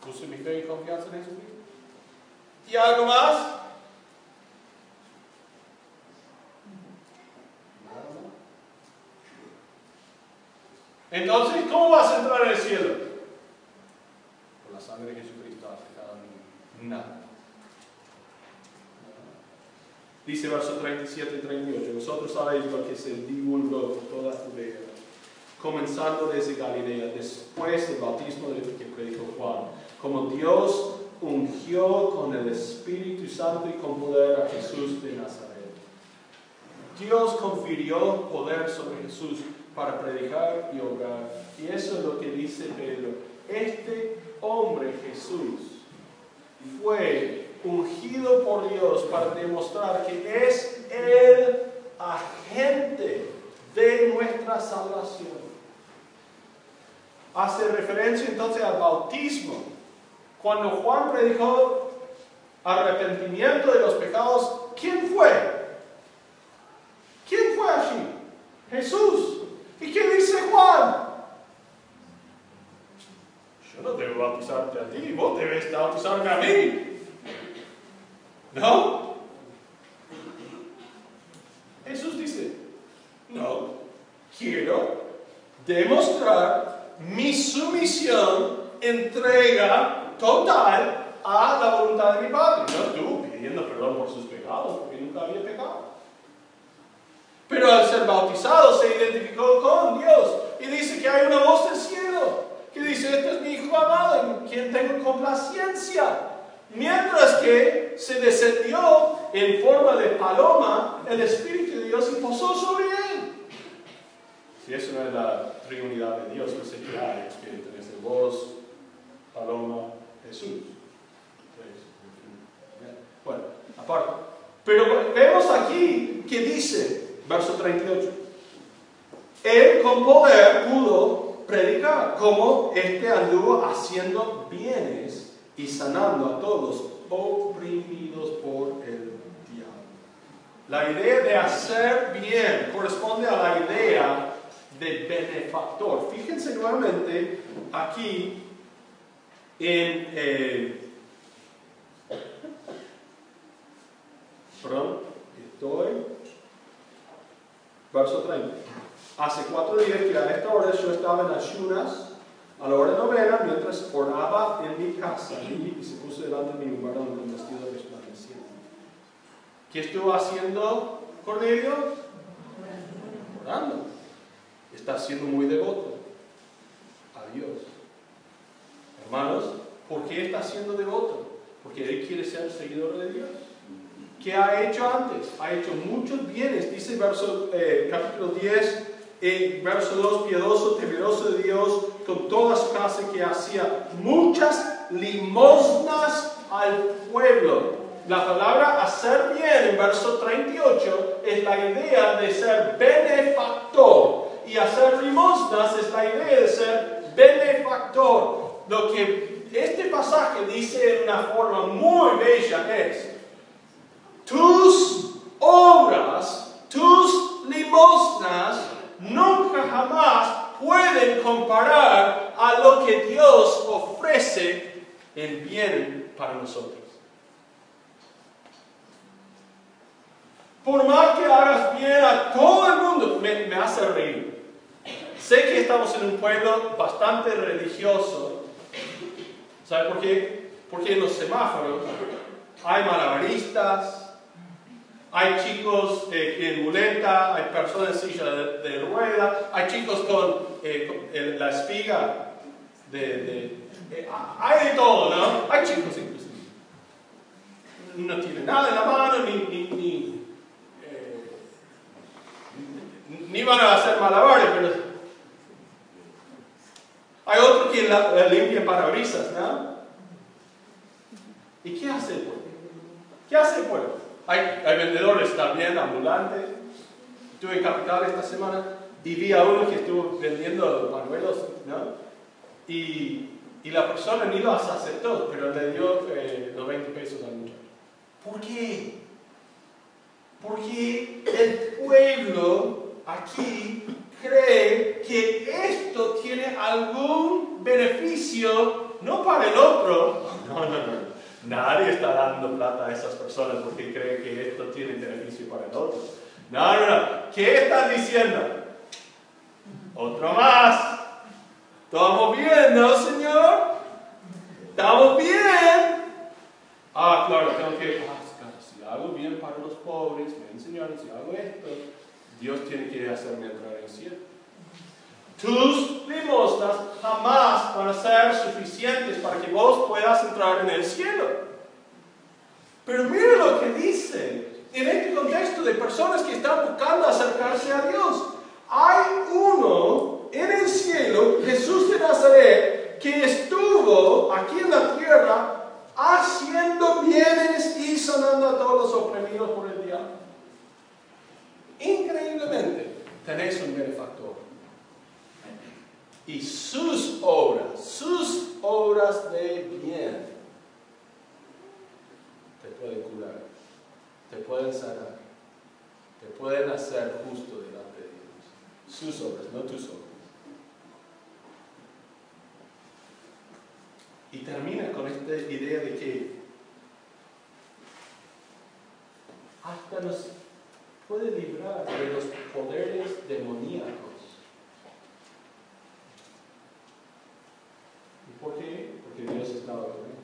Puse mi fe y confianza en Jesucristo. ¿Y algo más? Entonces, ¿cómo vas a entrar en el cielo? Sangre de Jesucristo aplicada en mí. Nada. Dice verso 37 y 38, vosotros sabéis lo que se divulgó toda Judea comenzando desde Galilea, después del bautismo que predicó Juan, como Dios ungió con el Espíritu Santo y con poder a Jesús de Nazaret. Dios confirió poder sobre Jesús para predicar y obrar. Y eso es lo que dice Pedro. Este hombre Jesús fue ungido por Dios para demostrar que es el agente de nuestra salvación hace referencia entonces al bautismo. Cuando Juan predicó arrepentimiento de los pecados, ¿quién fue? ¿Quién fue allí? Jesús. ¿Y qué dice Juan? Yo no debo bautizarte a ti, vos debes bautizarme a mí. ¿No? Jesús dice, no, quiero demostrar mi sumisión, entrega total a la voluntad de mi Padre. No tú pidiendo perdón por sus pecados, porque nunca había pecado. Pero al ser bautizado se identificó con Dios y dice que hay una voz del cielo que dice, este es mi Hijo amado en quien tengo complacencia. Mientras que se descendió en forma de paloma el Espíritu de Dios y posó sobre él. Si eso no es la Trinidad de Dios, no sé qué hay, Espíritu, desde vos, Paloma, Jesús. Bueno, aparte. Pero vemos aquí que dice, verso 38, Él con poder pudo predicar, como este anduvo haciendo bienes y sanando a todos oprimidos por el diablo. La idea de hacer bien corresponde a la idea de benefactor. Fíjense nuevamente aquí en... Eh, perdón, estoy... Verso 30. Hace cuatro días que a esta hora yo estaba en ayunas a la hora novena mientras oraba en mi casa y, se puso delante de mí un varón con vestido resplandeciente. ¿Qué estuvo haciendo Cornelio? orando, está siendo muy devoto a Dios. Hermanos, ¿por qué está siendo devoto? Porque él quiere ser seguidor de Dios. ¿Qué ha hecho antes? Ha hecho muchos bienes, dice verso, eh, capítulo 10, eh, verso 2, piadoso, temeroso de Dios, con toda su casa que hacía muchas limosnas al pueblo. La palabra hacer bien en verso 38 es la idea de ser benefactor y hacer limosnas es la idea de ser benefactor. Lo que este pasaje dice en una forma muy bella es, tus obras, tus limosnas, nunca jamás pueden comparar a lo que Dios ofrece en bien para nosotros. Por más que hagas bien a todo el mundo, me, me hace reír. Sé que estamos en un pueblo bastante religioso. ¿Sabe por qué? Porque en los semáforos hay malabaristas, hay chicos eh, en muleta, hay personas en silla de, rueda, hay chicos con, eh, la espiga de... Eh, hay de todo, ¿no? Hay chicos inclusive. No tienen nada en la mano, ni, ni, ni, ni van a hacer malabares, pero... Hay otros que la, limpian parabrisas, ¿no? ¿Y qué hace el pueblo? ¿Qué hace el pueblo? Hay, vendedores también ambulantes. Estuve en Capital esta semana y vi a uno que estuvo vendiendo panuelos, ¿no? Y, y la persona ni los aceptó, pero le dio eh, los 20 pesos al muchacho. ¿Por qué? Porque el pueblo aquí cree que esto tiene algún beneficio, no para el otro, no, no, no, Nadie está dando plata a esas personas porque cree que esto tiene beneficio para el otro. No, no, no. ¿Qué están diciendo? Otro más. ¿Estamos bien, no, Señor? ¿Estamos bien? Ah, claro, tengo que... Ah, si hago bien para los pobres, me enseñaron, si hago esto, Dios tiene que hacerme entrar en el cielo. Tus limosnas jamás van a ser suficientes para que vos puedas entrar en el cielo. Pero mire lo que dice en este contexto de personas que están buscando acercarse a Dios. Hay uno en el cielo, Jesús de Nazaret, que estuvo aquí en la tierra haciendo bienes y sanando a todos los oprimidos por el diablo. Increíblemente, tenéis un benefactor y sus obras, sus obras de bien, te pueden curar, te pueden sanar, te pueden hacer justo delante de Dios. Sus obras, no tus obras. Y termina con esta idea de que hasta nos puede librar de los poderes demoníacos ¿Por qué? Porque Dios estaba con él.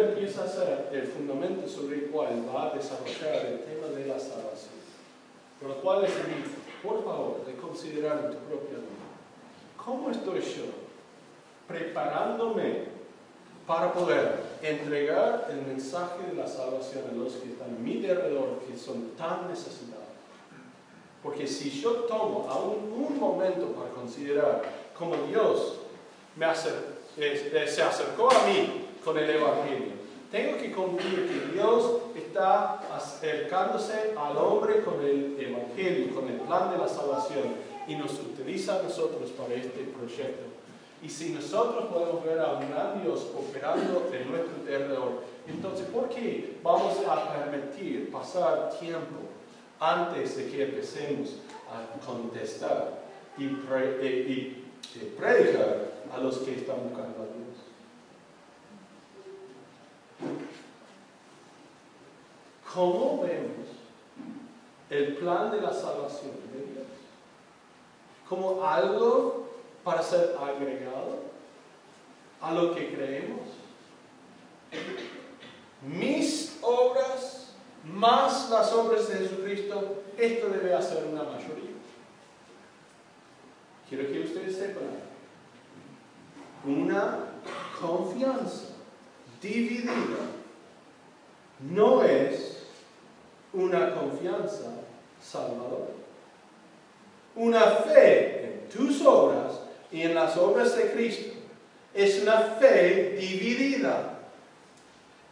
Empieza a ser el fundamento sobre el cual va a desarrollar el tema de la salvación. Por lo cual les invito, por favor, de considerar en tu propia vida, ¿cómo estoy yo preparándome para poder entregar el mensaje de la salvación a los que están a mi alrededor, que son tan necesitados? Porque si yo tomo aún un momento para considerar como Dios me eh, se acercó a mí con el Evangelio. Tengo que concluir que Dios está acercándose al hombre con el Evangelio, con el plan de la salvación y nos utiliza a nosotros para este proyecto. Y si nosotros podemos ver a un gran Dios operando en nuestro alrededor, entonces ¿por qué vamos a permitir pasar tiempo antes de que empecemos a contestar y, eh, y predicar a los que están buscando a Dios. ¿Cómo vemos el plan de la salvación de Dios? ¿Como algo para ser agregado a lo que creemos? Mis obras más las obras de Jesucristo, esto debe hacer una mayoría. Quiero que ustedes sepan, una confianza dividida no es una confianza salvadora. Una fe en tus obras y en las obras de Cristo es una fe dividida.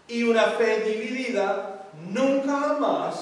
Y una fe dividida nunca más